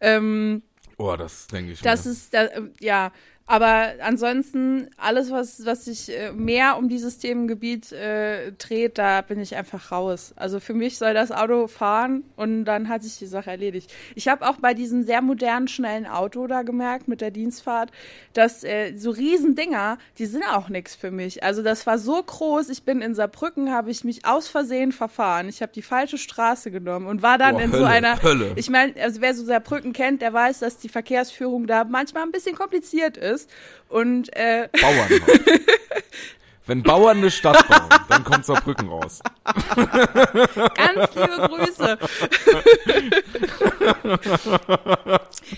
Ähm, Oh, das denke ich das mir. ist, da, ja, aber ansonsten alles, was, was sich äh, mehr um dieses Themengebiet äh, dreht, da bin ich einfach raus. Also für mich soll das Auto fahren und dann hat sich die Sache erledigt. Ich habe auch bei diesem sehr modernen, schnellen Auto da gemerkt mit der Dienstfahrt, dass äh, so Riesendinger, die sind auch nichts für mich. Also das war so groß, ich bin in Saarbrücken, habe ich mich aus Versehen verfahren. Ich habe die falsche Straße genommen und war dann Boah, in so Hölle, einer, Hölle. ich meine, also wer so Saarbrücken kennt, der weiß, dass die Verkehrsführung da manchmal ein bisschen kompliziert ist. Und äh, Bauernhaus. Wenn Bauern eine Stadt bauen, dann kommt Saarbrücken raus. ganz liebe Grüße.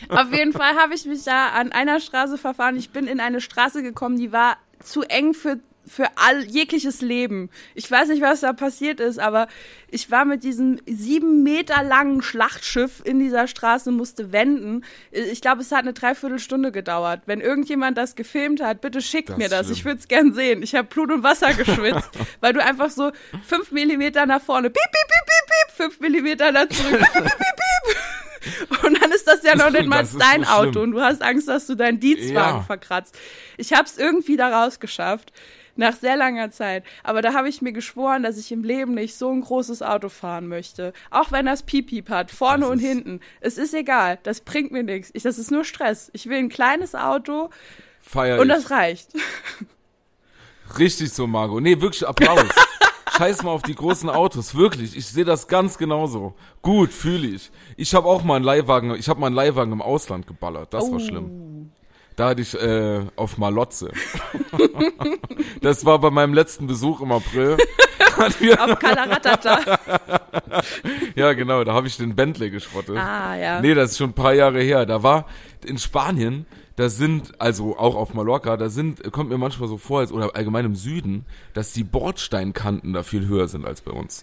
Auf jeden Fall habe ich mich da an einer Straße verfahren. Ich bin in eine Straße gekommen, die war zu eng für für all jegliches Leben. Ich weiß nicht, was da passiert ist, aber ich war mit diesem sieben Meter langen Schlachtschiff in dieser Straße, musste wenden. Ich glaube, es hat eine Dreiviertelstunde gedauert. Wenn irgendjemand das gefilmt hat, bitte schickt Das mir das. schlimm. Ich würde es gern sehen. Ich habe Blut und Wasser geschwitzt, weil du einfach so fünf Millimeter nach vorne, piep, piep, piep, piep, piep, fünf Millimeter nach zurück, piep, piep, piep, piep. Und dann ist das ja noch nicht mal dein so. Auto und du hast Angst, dass du deinen Dienstwagen Ja. verkratzt. Ich habe es irgendwie da rausgeschafft. Nach sehr langer Zeit. Aber da habe ich mir geschworen, dass ich im Leben nicht so ein großes Auto fahren möchte. Auch wenn das Piep-Piep hat, vorne und hinten. Es ist egal. Das bringt mir nichts. Ich, das ist nur Stress. Ich will ein kleines Auto Feier und ich. das reicht. Richtig so, Margot. Nee, wirklich Applaus. Scheiß mal auf die großen Autos, wirklich. Ich sehe das ganz genauso. Gut, fühle ich. Ich habe auch mal einen Leihwagen, ich habe mal einen Leihwagen im Ausland geballert. Das war schlimm. Da hatte ich äh, auf Malotze. das war bei meinem letzten Besuch im April. Auf Kalaratata. ja, genau, da habe ich den Bentley geschrottet. ah, ja. Nee, das ist schon ein paar Jahre her. Da war in Spanien, da sind, also auch auf Mallorca, da sind, kommt mir manchmal so vor, als, oder allgemein im Süden, dass die Bordsteinkanten da viel höher sind als bei uns.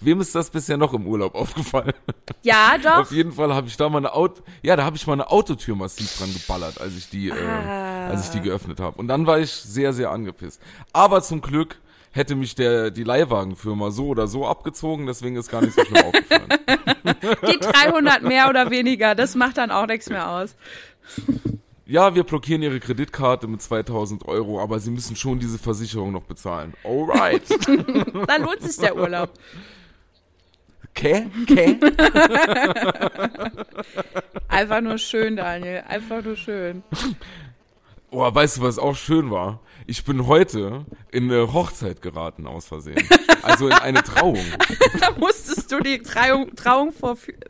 Wem ist das bisher noch im Urlaub aufgefallen? Ja, doch. Auf jeden Fall habe ich da mal eine Auto, ja, da habe ich mal eine Autotür massiv dran geballert, als ich die, Ah. äh, als ich die geöffnet habe. Und dann war ich sehr, sehr angepisst. Aber zum Glück hätte mich der die Leihwagenfirma so oder so abgezogen, deswegen ist gar nicht so schlimm aufgefallen. Die 300 mehr oder weniger, das macht dann auch nichts mehr aus. Ja, wir blockieren ihre Kreditkarte mit 2000 Euro, aber sie müssen schon diese Versicherung noch bezahlen. Alright. Da lohnt sich der Urlaub. Okay, okay. Einfach nur schön, Daniel. Einfach nur schön. Oh, weißt du, was auch schön war? Ich bin heute in eine Hochzeit geraten, aus Versehen. Also in eine Trauung. Da musstest du die Trauung, Trauung vorführen.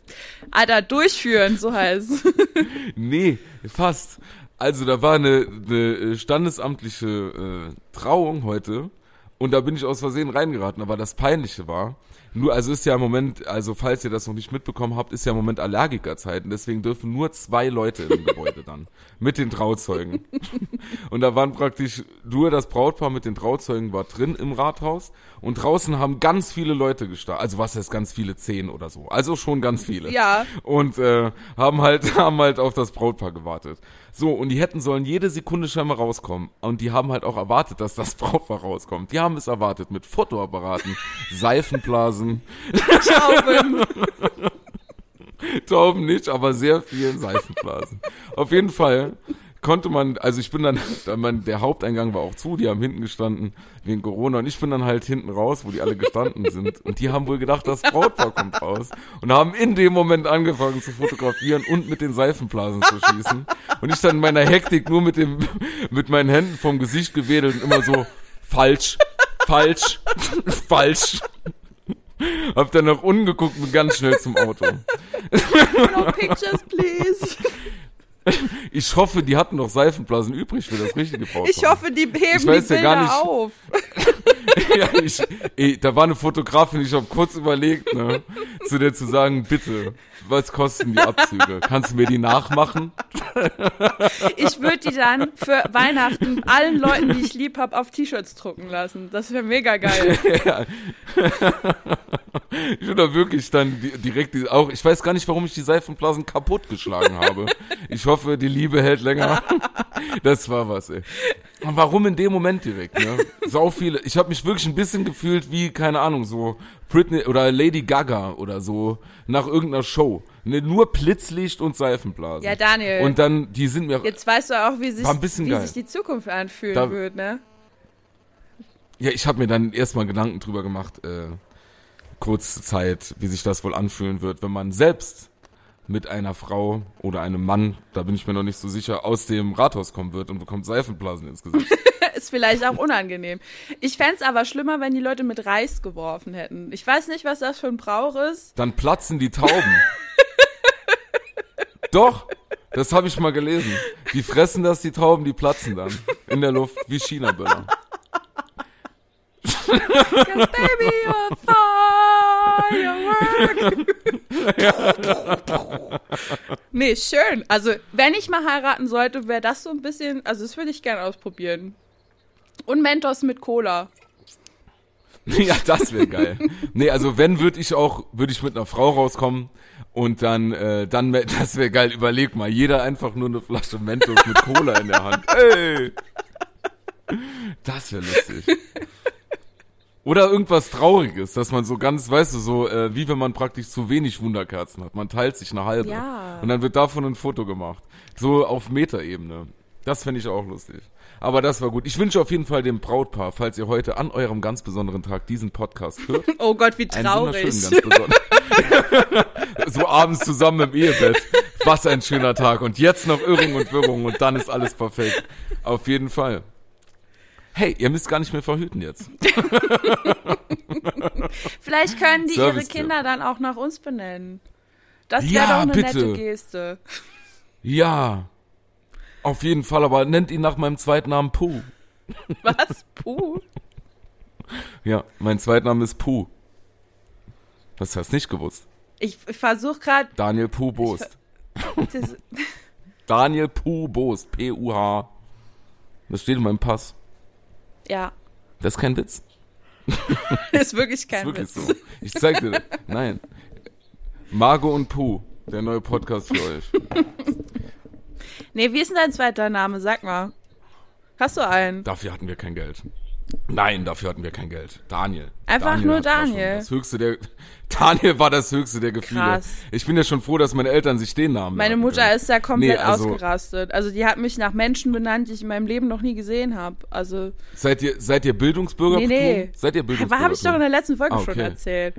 Alter, durchführen, so heißt. Nee, fast. Also da war eine, eine standesamtliche äh, Trauung heute und da bin ich aus Versehen reingeraten. Aber das Peinliche war, nur, also ist ja im Moment, also falls ihr das noch nicht mitbekommen habt, ist ja im Moment Allergikerzeit und deswegen dürfen nur zwei Leute im Gebäude dann mit den Trauzeugen. Und da waren praktisch nur das Brautpaar mit den Trauzeugen war drin im Rathaus und draußen haben ganz viele Leute gestartet. Also was heißt ganz viele, zehn oder so. Also schon ganz viele Ja. und äh, haben halt haben halt auf das Brautpaar gewartet. So und die hätten sollen jede Sekunde scheinbar rauskommen und die haben halt auch erwartet, dass das Brautpaar rauskommt. Die haben es erwartet mit Fotoapparaten, Seifenblasen, Trauben. Tauben nicht, aber sehr vielen Seifenblasen. Auf jeden Fall konnte man, also ich bin dann, mein, der Haupteingang war auch zu, die haben hinten gestanden wegen Corona und ich bin dann halt hinten raus, wo die alle gestanden sind und die haben wohl gedacht, das Brautpaar kommt raus und haben in dem Moment angefangen zu fotografieren und mit den Seifenblasen zu schießen und ich dann in meiner Hektik nur mit dem, mit meinen Händen vom Gesicht gewedelt und immer so, falsch, falsch, falsch. Hab dann nach unten geguckt und ganz schnell zum Auto. No pictures, please. Ich hoffe, die hatten noch Seifenblasen übrig für das richtige Brautpaar. Ich hoffe, die heben die ja Bilder gar nicht- auf. ja, ich, ey, da war eine Fotografin, ich habe kurz überlegt, ne, zu der zu sagen, bitte, was kosten die Abzüge? Kannst du mir die nachmachen? Ich würde die dann für Weihnachten allen Leuten, die ich lieb hab, auf T-Shirts drucken lassen. Das wäre mega geil. Ich würde da wirklich dann di- direkt die, auch, ich weiß gar nicht, warum ich die Seifenblasen kaputtgeschlagen habe. Ich hoffe, die Liebe hält länger. Das war was, ey. Und warum in dem Moment direkt, ne? Sau viele. Ich habe mich wirklich ein bisschen gefühlt wie, keine Ahnung, so Britney oder Lady Gaga oder so nach irgendeiner Show. Ne, nur Blitzlicht und Seifenblasen. Ja, Daniel. Und dann, die sind mir, Jetzt weißt du auch, wie sich, wie geil. sich die Zukunft anfühlen Da- wird, ne? ja, ich habe mir dann erstmal Gedanken drüber gemacht, äh, kurze Zeit, wie sich das wohl anfühlen wird, wenn man selbst mit einer Frau oder einem Mann, da bin ich mir noch nicht so sicher, aus dem Rathaus kommen wird und bekommt Seifenblasen ins Gesicht. Ist vielleicht auch unangenehm. Ich fänd's aber schlimmer, wenn die Leute mit Reis geworfen hätten. Ich weiß nicht, was das für ein Brauch ist. Dann platzen die Tauben. Doch, das habe ich mal gelesen. Die fressen das, die Tauben, die platzen dann in der Luft wie China-Böller. 'Cause baby, you're firework. nee, schön. Also, wenn ich mal heiraten sollte, wäre das so ein bisschen, also das würde ich gerne ausprobieren. Und Mentos mit Cola. Ja, das wäre geil. Nee, also wenn würde ich auch, würde ich mit einer Frau rauskommen und dann, äh, dann, das wäre geil. Überleg mal, jeder einfach nur eine Flasche Mentos mit Cola in der Hand. Ey! Das wäre lustig. Oder irgendwas Trauriges, dass man so ganz, weißt du, so äh, wie wenn man praktisch zu wenig Wunderkerzen hat. Man teilt sich eine halbe. Ja. Und dann wird davon ein Foto gemacht. So auf Metaebene. Das fände ich auch lustig. Aber das war gut. Ich wünsche auf jeden Fall dem Brautpaar, falls ihr heute an eurem ganz besonderen Tag diesen Podcast hört, Oh Gott, wie traurig. so abends zusammen im Ehebett. Was ein schöner Tag. Und jetzt noch Irrung und Wirrung und dann ist alles perfekt. Auf jeden Fall. Hey, ihr müsst gar nicht mehr verhüten jetzt. Vielleicht können die ihre Service-Tipp. Kinder dann auch nach uns benennen. Das wäre Ja, doch eine bitte. nette Geste. Ja. Auf jeden Fall, aber nennt ihn nach meinem Zweitnamen Puh. Was? Puh. Ja, mein Zweitname ist Puh. Das hast du nicht gewusst. Ich, ich versuche gerade. Daniel Puh Bost. Daniel Puh Bost. P-U-H. Das steht in meinem Pass. Ja, Das ist kein Witz. ist wirklich kein ist wirklich Witz. so. Ich zeig dir. Nein. Margot und Puh. Der neue Podcast für euch. Nee, wie ist denn dein zweiter Name? Sag mal. Hast du einen? Dafür hatten wir kein Geld. Nein, dafür hatten wir kein Geld. Daniel. Einfach Daniel nur schon Daniel. Das höchste der, Daniel war das höchste der Gefühle. Krass. Ich bin ja schon froh, dass meine Eltern sich den Namen Meine Mutter können. ist da komplett Nee, also- ausgerastet. Also die hat mich nach Menschen benannt, die ich in meinem Leben noch nie gesehen habe. Also Seid ihr, seid ihr Bildungsbürger? nee, nee. Seid ihr Bildungsbürger? Habe ich doch in der letzten Folge Ah, schon okay. erzählt.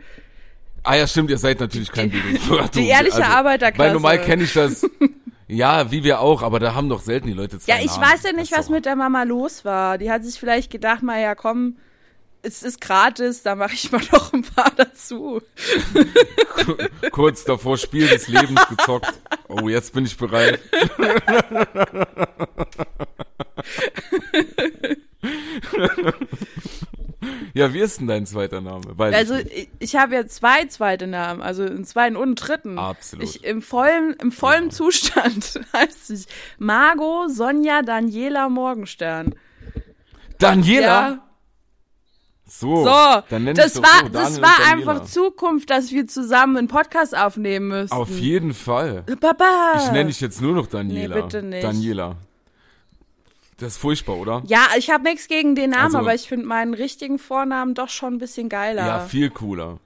Ah ja, stimmt, ihr seid natürlich kein Bildungsbürger. die ehrliche Arbeiterklasse. Weil normal kenne ich das. Ja, wie wir auch, aber da haben doch selten die Leute zwei Ja, ich Namen. weiß ja nicht, was mit der Mama los war. Die hat sich vielleicht gedacht, mal ja komm, es ist gratis, da mache ich mal noch ein paar dazu. Kurz davor Spiel des Lebens gezockt. Oh, jetzt bin ich bereit. ja, wie ist denn dein zweiter Name? Weiß Also ich ich, habe ja zwei zweite Namen, also einen zweiten und einen dritten. Absolut. Ich, Im vollen, im vollen Zustand heißt ich Margot Sonja Daniela Morgenstern. Daniela? Ja, So, so, dann nenn das ich war, so, das war einfach Zukunft, dass wir zusammen einen Podcast aufnehmen müssten. Auf jeden Fall. Papa. Ich nenne dich jetzt nur noch Daniela. Nee, bitte nicht. Daniela. Das ist furchtbar, oder? Ja, ich habe nichts gegen den Namen, Also- aber ich finde meinen richtigen Vornamen doch schon ein bisschen geiler. Ja, viel cooler.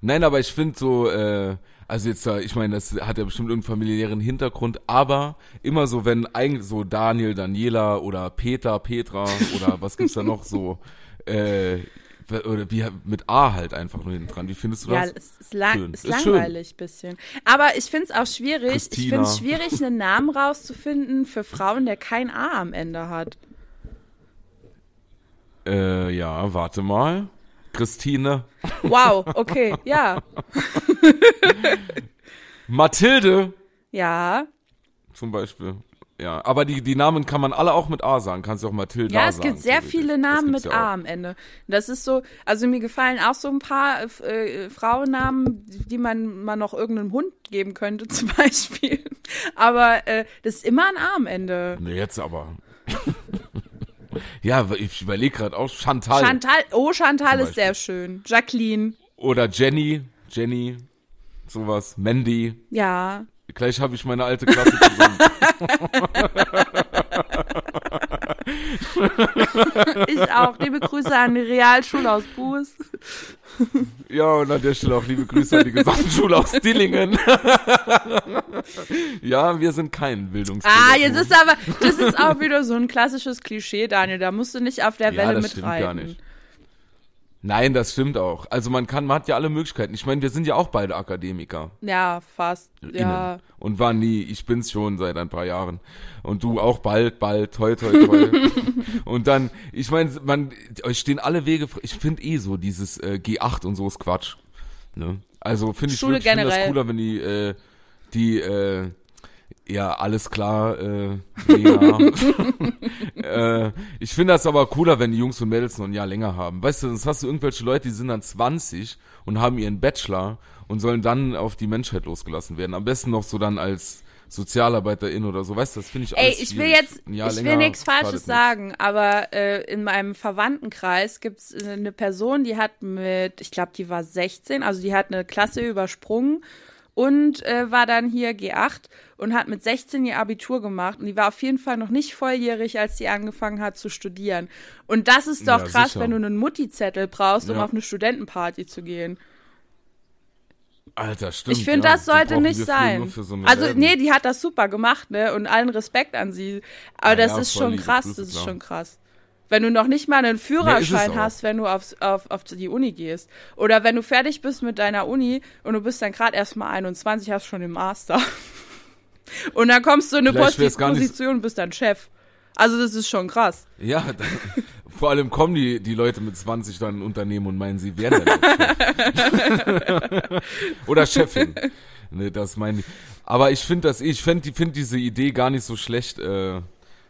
Nein, aber ich finde so, äh, also jetzt, ich meine, das hat ja bestimmt irgendeinen familiären Hintergrund, aber immer so, wenn eigentlich so Daniel, Daniela oder Peter, Petra oder was gibt's da noch so, äh, oder wie mit A halt einfach nur hinten dran. Wie findest du Ja, das? es ist, lang, Schön. ist Ist schön. langweilig bisschen. Aber ich finde es auch schwierig. Ich Christina. finde es schwierig, einen Namen rauszufinden für Frauen, der kein A am Ende hat. Äh, ja, warte mal. Christine. Wow, okay, ja. Mathilde Ja. zum Beispiel. Ja, aber die, die Namen kann man alle auch mit A sagen. Kannst du auch Mathilda Ja, es sagen. gibt sehr theoretisch. viele Namen mit ja. A am Ende. Das ist so, also mir gefallen auch so ein paar äh, Frauennamen, die man mal noch irgendeinem Hund geben könnte, zum Beispiel. Aber äh, das ist immer ein A am Ende. Nee, jetzt aber. ja, ich überlege gerade auch Chantal. Chantal, oh, Chantal ist sehr schön. Jacqueline, Oder Jenny. Jenny. Sowas. Mandy. ja. Gleich habe ich meine alte Klasse zusammen. Ich auch. Liebe Grüße an die Realschule aus Buß. ja, und an der Stelle auch liebe Grüße an die Gesamtschule aus Dillingen. ja, wir sind kein Bildungsträger. Ah, jetzt ist aber, das ist auch wieder so ein klassisches Klischee, Daniel. Da musst du nicht auf der Ja, Welle das mit stimmt reiten. gar nicht. Nein, das stimmt auch. Also man kann, man hat ja alle Möglichkeiten. Ich meine, wir sind ja auch beide Akademiker. Ja, fast. Ja. Innen. Und war nie, ich bin's schon seit ein paar Jahren. Und du auch bald, bald, toi, toi, toi. und dann, ich meine, man, euch stehen alle Wege, ich finde eh so, dieses äh, G8 und so ist Quatsch. Ne? Also finde ich Schule wirklich, ich find das cooler, wenn die, äh, die, äh, ja, alles klar, äh, Lena. äh, ich finde das aber cooler, wenn die Jungs und Mädels noch ein Jahr länger haben. Weißt du, sonst hast du irgendwelche Leute, die sind dann 20 und haben ihren Bachelor und sollen dann auf die Menschheit losgelassen werden. Am besten noch so dann als Sozialarbeiterin oder so. Weißt du, das finde ich Ey, alles ich will schwierig. jetzt, ich will nichts Falsches nichts. sagen, aber äh, in meinem Verwandtenkreis gibt's äh, eine Person, die hat mit, ich glaube, die war 16, also die hat eine Klasse übersprungen und äh, war dann hier G8 und hat mit 16 ihr Abitur gemacht und die war auf jeden Fall noch nicht volljährig, als sie angefangen hat zu studieren. Und das ist doch Ja, krass, sicher. wenn du einen Mutti-Zettel brauchst, um Ja. auf eine Studentenparty zu gehen. Alter, stimmt. Ich finde, ja. das sollte nicht sein. so also, Läden. nee, die hat das super gemacht, ne? Und allen Respekt an sie. Aber Ja, das ja, ist schon krass, das ist klar. schon krass. Wenn du noch nicht mal einen Führerschein auch. hast, wenn du aufs, auf, auf die Uni gehst. Oder wenn du fertig bist mit deiner Uni und du bist dann gerade erst mal 21, hast schon den Master. Und dann kommst du in eine nicht- Position und bist dann Chef. Also das ist schon krass. Ja, dann, vor allem kommen die, die Leute mit 20 dann in ein Unternehmen und meinen, sie wären der Chef. Oder Chefin. Ne, das meine ich. Aber ich finde das, ich finde find diese Idee gar nicht so schlecht, äh,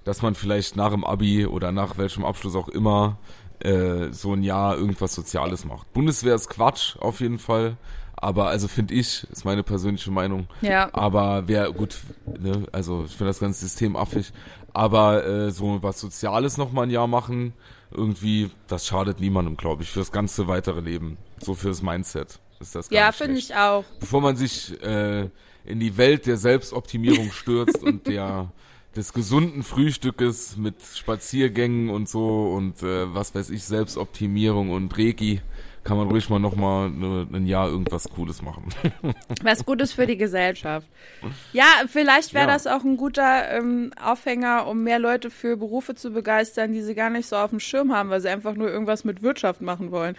dass man vielleicht nach dem Abi oder nach welchem Abschluss auch immer äh, so ein Jahr irgendwas Soziales macht. Bundeswehr ist Quatsch, auf jeden Fall. Aber also finde ich, ist meine persönliche Meinung. Ja. Aber wer, gut, ne, also ich finde das ganze System affig. Aber äh, so was Soziales noch mal ein Jahr machen, irgendwie, das schadet niemandem, glaube ich, fürs ganze weitere Leben. So fürs Mindset ist das Ja, finde ich auch. Bevor man sich äh, in die Welt der Selbstoptimierung stürzt und der des gesunden Frühstückes mit Spaziergängen und so und äh, was weiß ich, Selbstoptimierung und Reiki, kann man ruhig mal noch mal ne, ein Jahr irgendwas Cooles machen. Was Gutes für die Gesellschaft. Ja, vielleicht wäre Ja. das auch ein guter ähm, Aufhänger, um mehr Leute für Berufe zu begeistern, die sie gar nicht so auf dem Schirm haben, weil sie einfach nur irgendwas mit Wirtschaft machen wollen.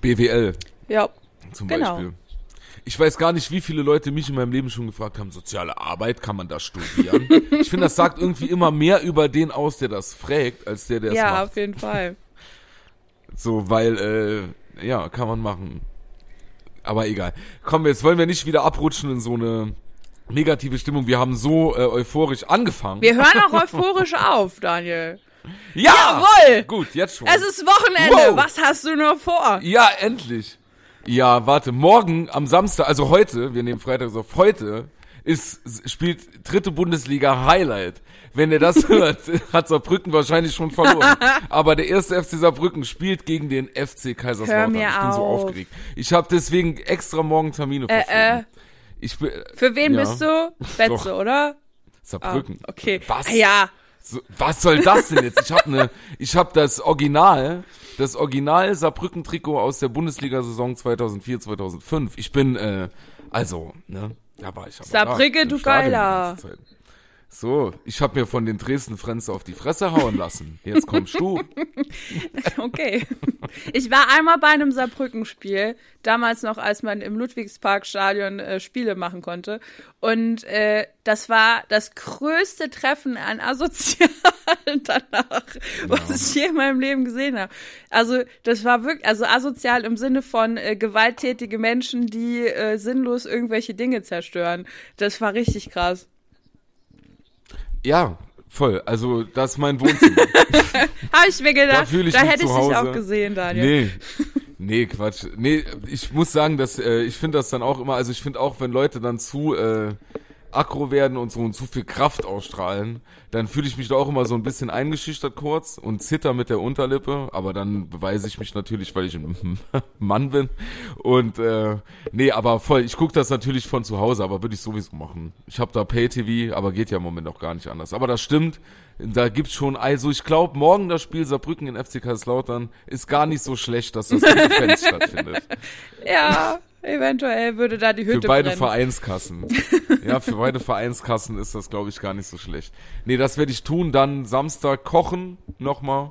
BWL Ja, zum Genau. Beispiel. Ich weiß gar nicht, wie viele Leute mich in meinem Leben schon gefragt haben, soziale Arbeit, kann man das studieren? ich finde, das sagt irgendwie immer mehr über den aus, der das fragt, als der, der es ja, macht. auf jeden Fall. So, weil, äh, ja, kann man machen. Aber egal. Komm, jetzt wollen wir nicht wieder abrutschen in so eine negative Stimmung. Wir haben so äh, euphorisch angefangen. Wir hören auch euphorisch auf, Daniel. ja! Jawohl! Gut, jetzt schon. Es ist Wochenende. Wow. Was hast du noch vor? ja, endlich. Ja, warte, morgen am Samstag, also heute, wir nehmen Freitag auf, heute ist, spielt dritte Bundesliga Highlight. Wenn ihr das hört, hat Saarbrücken wahrscheinlich schon verloren. Aber der erste FC Saarbrücken spielt gegen den FC Kaiserslautern. mir ich bin so auf. aufgeregt. Ich habe deswegen extra morgen Termine Äh, äh, Ich bin, für wen Ja. bist du? Betze, oder? Ah, Saarbrücken. okay. Was? Ah, Ja. So, was soll das denn jetzt? Ich habe ne, ich habe das Original, das Original Saarbrücken Trikot aus der Bundesliga-Saison 2004 2005. Ich bin äh, also, ne, da war ich aber Saarbrücken, du Geiler. So, ich habe mir von den Dresden Friends auf die Fresse hauen lassen. Jetzt kommst du. Okay. Ich war einmal bei einem Saarbrücken-Spiel, damals noch, als man im Ludwigsparkstadion äh, Spiele machen konnte. Und äh, das war das größte Treffen an Asozialen danach, was ich je in meinem Leben gesehen habe. Also das war wirklich, also asozial im Sinne von äh, gewalttätige Menschen, die äh, sinnlos irgendwelche Dinge zerstören. Das war richtig krass. Ja, voll. Also, das ist mein Wohnzimmer. Habe ich mir gedacht, Da ich da mich hätte ich dich auch gesehen, Daniel. Nee. Nee, Quatsch. Nee, ich muss sagen, dass äh, ich finde das dann auch immer, also ich finde auch, wenn Leute dann zu äh, aggro werden und so und zu viel Kraft ausstrahlen, dann fühle ich mich da auch immer so ein bisschen eingeschüchtert kurz und zitter mit der Unterlippe, aber dann beweise ich mich natürlich, weil ich ein Mann bin und äh, nee, aber voll, ich gucke das natürlich von zu Hause, aber würde ich sowieso machen. Ich habe da Pay-TV, aber geht ja im Moment auch gar nicht anders. Aber das stimmt, da gibt's schon, also ich glaube, morgen das Spiel Saarbrücken in FC Kaiserslautern ist gar nicht so schlecht, dass das ohne Fans stattfindet. Ja, eventuell würde da die Für Hütte beide brennen. Vereinskassen. Ja, für beide Vereinskassen ist das, glaube ich, gar nicht so schlecht. Nee, das werde ich tun. Dann Samstag kochen nochmal.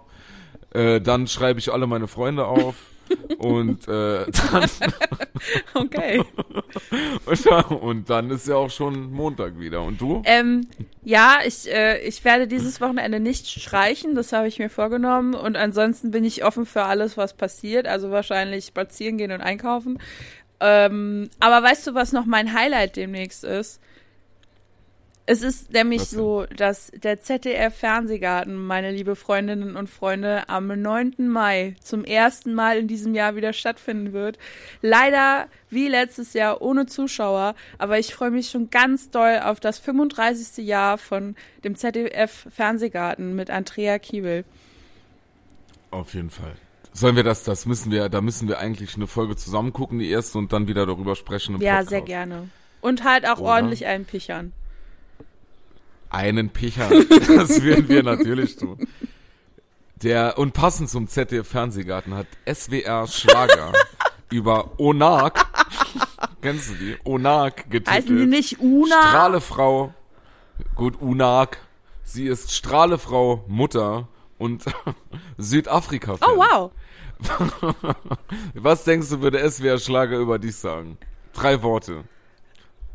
Äh, dann schreibe ich alle meine Freunde auf. Und, äh, dann, Okay. und, dann, und dann ist ja auch schon Montag wieder. Und du? Ähm, ja, ich, äh, ich werde dieses Wochenende nicht streichen, das habe ich mir vorgenommen. Und ansonsten bin ich offen für alles, was passiert. Also wahrscheinlich spazieren gehen und einkaufen. Ähm, aber weißt du, was noch mein Highlight demnächst ist? Es ist nämlich so, dass der ZDF-Fernsehgarten, meine liebe Freundinnen und Freunde, am 9. Mai zum ersten Mal in diesem Jahr wieder stattfinden wird. Leider wie letztes Jahr ohne Zuschauer, aber ich freue mich schon ganz doll auf das 35. Jahr von dem ZDF-Fernsehgarten mit Andrea Kiebel. Auf jeden Fall. Sollen wir das, das müssen wir, da müssen wir eigentlich eine Folge zusammen gucken, die erste, und dann wieder darüber sprechen im Ja, Podcast. sehr gerne. Und halt auch Oder? ordentlich einpichern. Einen Picher. Das würden wir natürlich tun. Der, und passend zum ZDF-Fernsehgarten hat SWR Schlager über Onak, kennst du die? Onak getitelt. Heißen die nicht Una? Strahlefrau, gut, Unak. Sie ist Strahlefrau, Mutter und Südafrika-Fan. Oh, wow. Was denkst du, würde SWR Schlager über dich sagen? Drei Worte.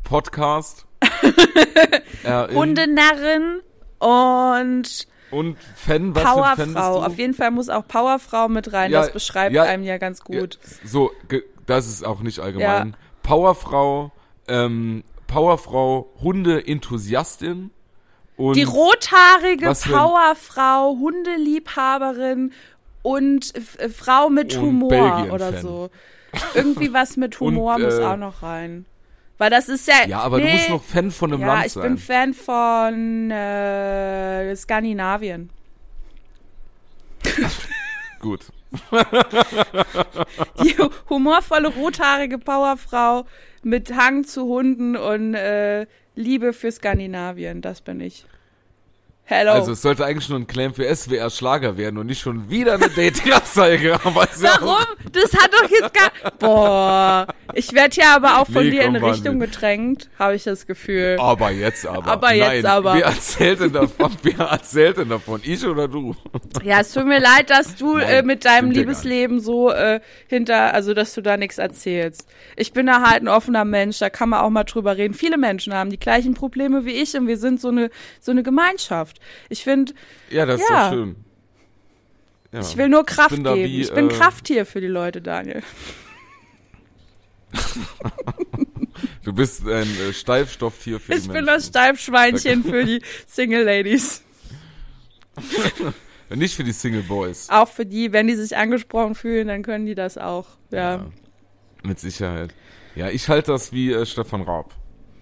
Podcast. Hundenarren und Und Fan, was Powerfrau. Auf jeden Fall muss auch Powerfrau mit rein. Ja, das beschreibt ja, einem ja ganz gut. Ja, so, das ist auch nicht allgemein. Powerfrau, ähm, Powerfrau, Hunde-Enthusiastin und Die rothaarige Powerfrau, Hundeliebhaberin und äh, Frau mit Und Humor oder so. Irgendwie was mit Humor Und, muss äh, auch noch rein. Weil das ist ja. ja, aber nee, du musst noch Fan von einem Ja, Land ich sein. bin Fan von äh, Skandinavien. Gut. Die humorvolle rothaarige Powerfrau mit Hang zu Hunden und äh, Liebe für Skandinavien. Das bin ich. Hello. Also es sollte eigentlich nur ein Claim für SWR Schlager werden und nicht schon wieder eine Dating-Anzeige. Warum? Das hat doch jetzt gar. Boah. Ich werde ja aber auch von Nee, dir in. Richtung gedrängt, habe ich das Gefühl. Aber jetzt aber. Aber jetzt Nein, aber. Wer erzählt denn davon? Wer erzählt denn davon? Ich oder du? Ja, es tut mir leid, dass du Nein, äh, mit deinem Liebesleben so äh, hinter, also dass du da nichts erzählst. Ich bin da halt ein offener Mensch, da kann man auch mal drüber reden. Viele Menschen haben die gleichen Probleme wie ich und wir sind so eine so eine Gemeinschaft. Ich finde, Ja, das ist Ja. doch schön. Ja. ich will nur Kraft bin da geben. wie, ich bin äh, Krafttier für die Leute, Daniel. Du bist ein äh, Steifstofftier für Ich die bin Menschen. das Steifschweinchen für die Single Ladies. Nicht für die Single Boys. Auch für die, wenn die sich angesprochen fühlen, dann können die das auch. Ja. Ja. Mit Sicherheit. Ja, ich halte das wie äh, Stefan Raab.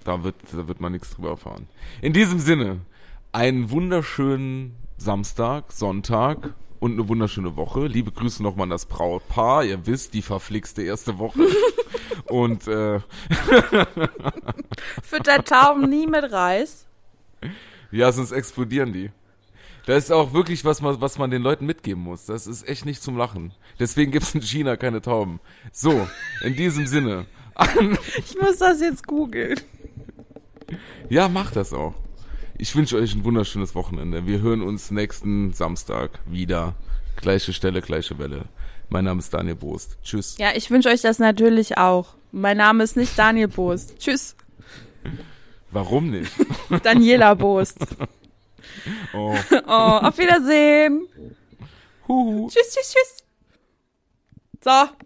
Da wird, da wird man nichts drüber erfahren. In diesem Sinne, einen wunderschönen Samstag, Sonntag und eine wunderschöne Woche. Liebe Grüße nochmal an das Brautpaar. Ihr wisst, die verflixte erste Woche. und äh, Füttert Tauben nie mit Reis. ja, sonst explodieren die. Das ist auch wirklich was man, was man den Leuten mitgeben muss. Das ist echt nicht zum Lachen. Deswegen gibt's in China keine Tauben. So, in diesem Sinne. Ich muss das jetzt googeln. Ja, mach das auch. Ich wünsche euch ein wunderschönes Wochenende. Wir hören uns nächsten Samstag wieder. Gleiche Stelle, gleiche Welle. Mein Name ist Daniel Boost. Tschüss. Ja, ich wünsche euch das natürlich auch. Mein Name ist nicht Daniel Boost. Tschüss. Warum nicht? Daniela Boost. Oh. Oh, auf Wiedersehen. Huhu. Tschüss, tschüss, tschüss. So.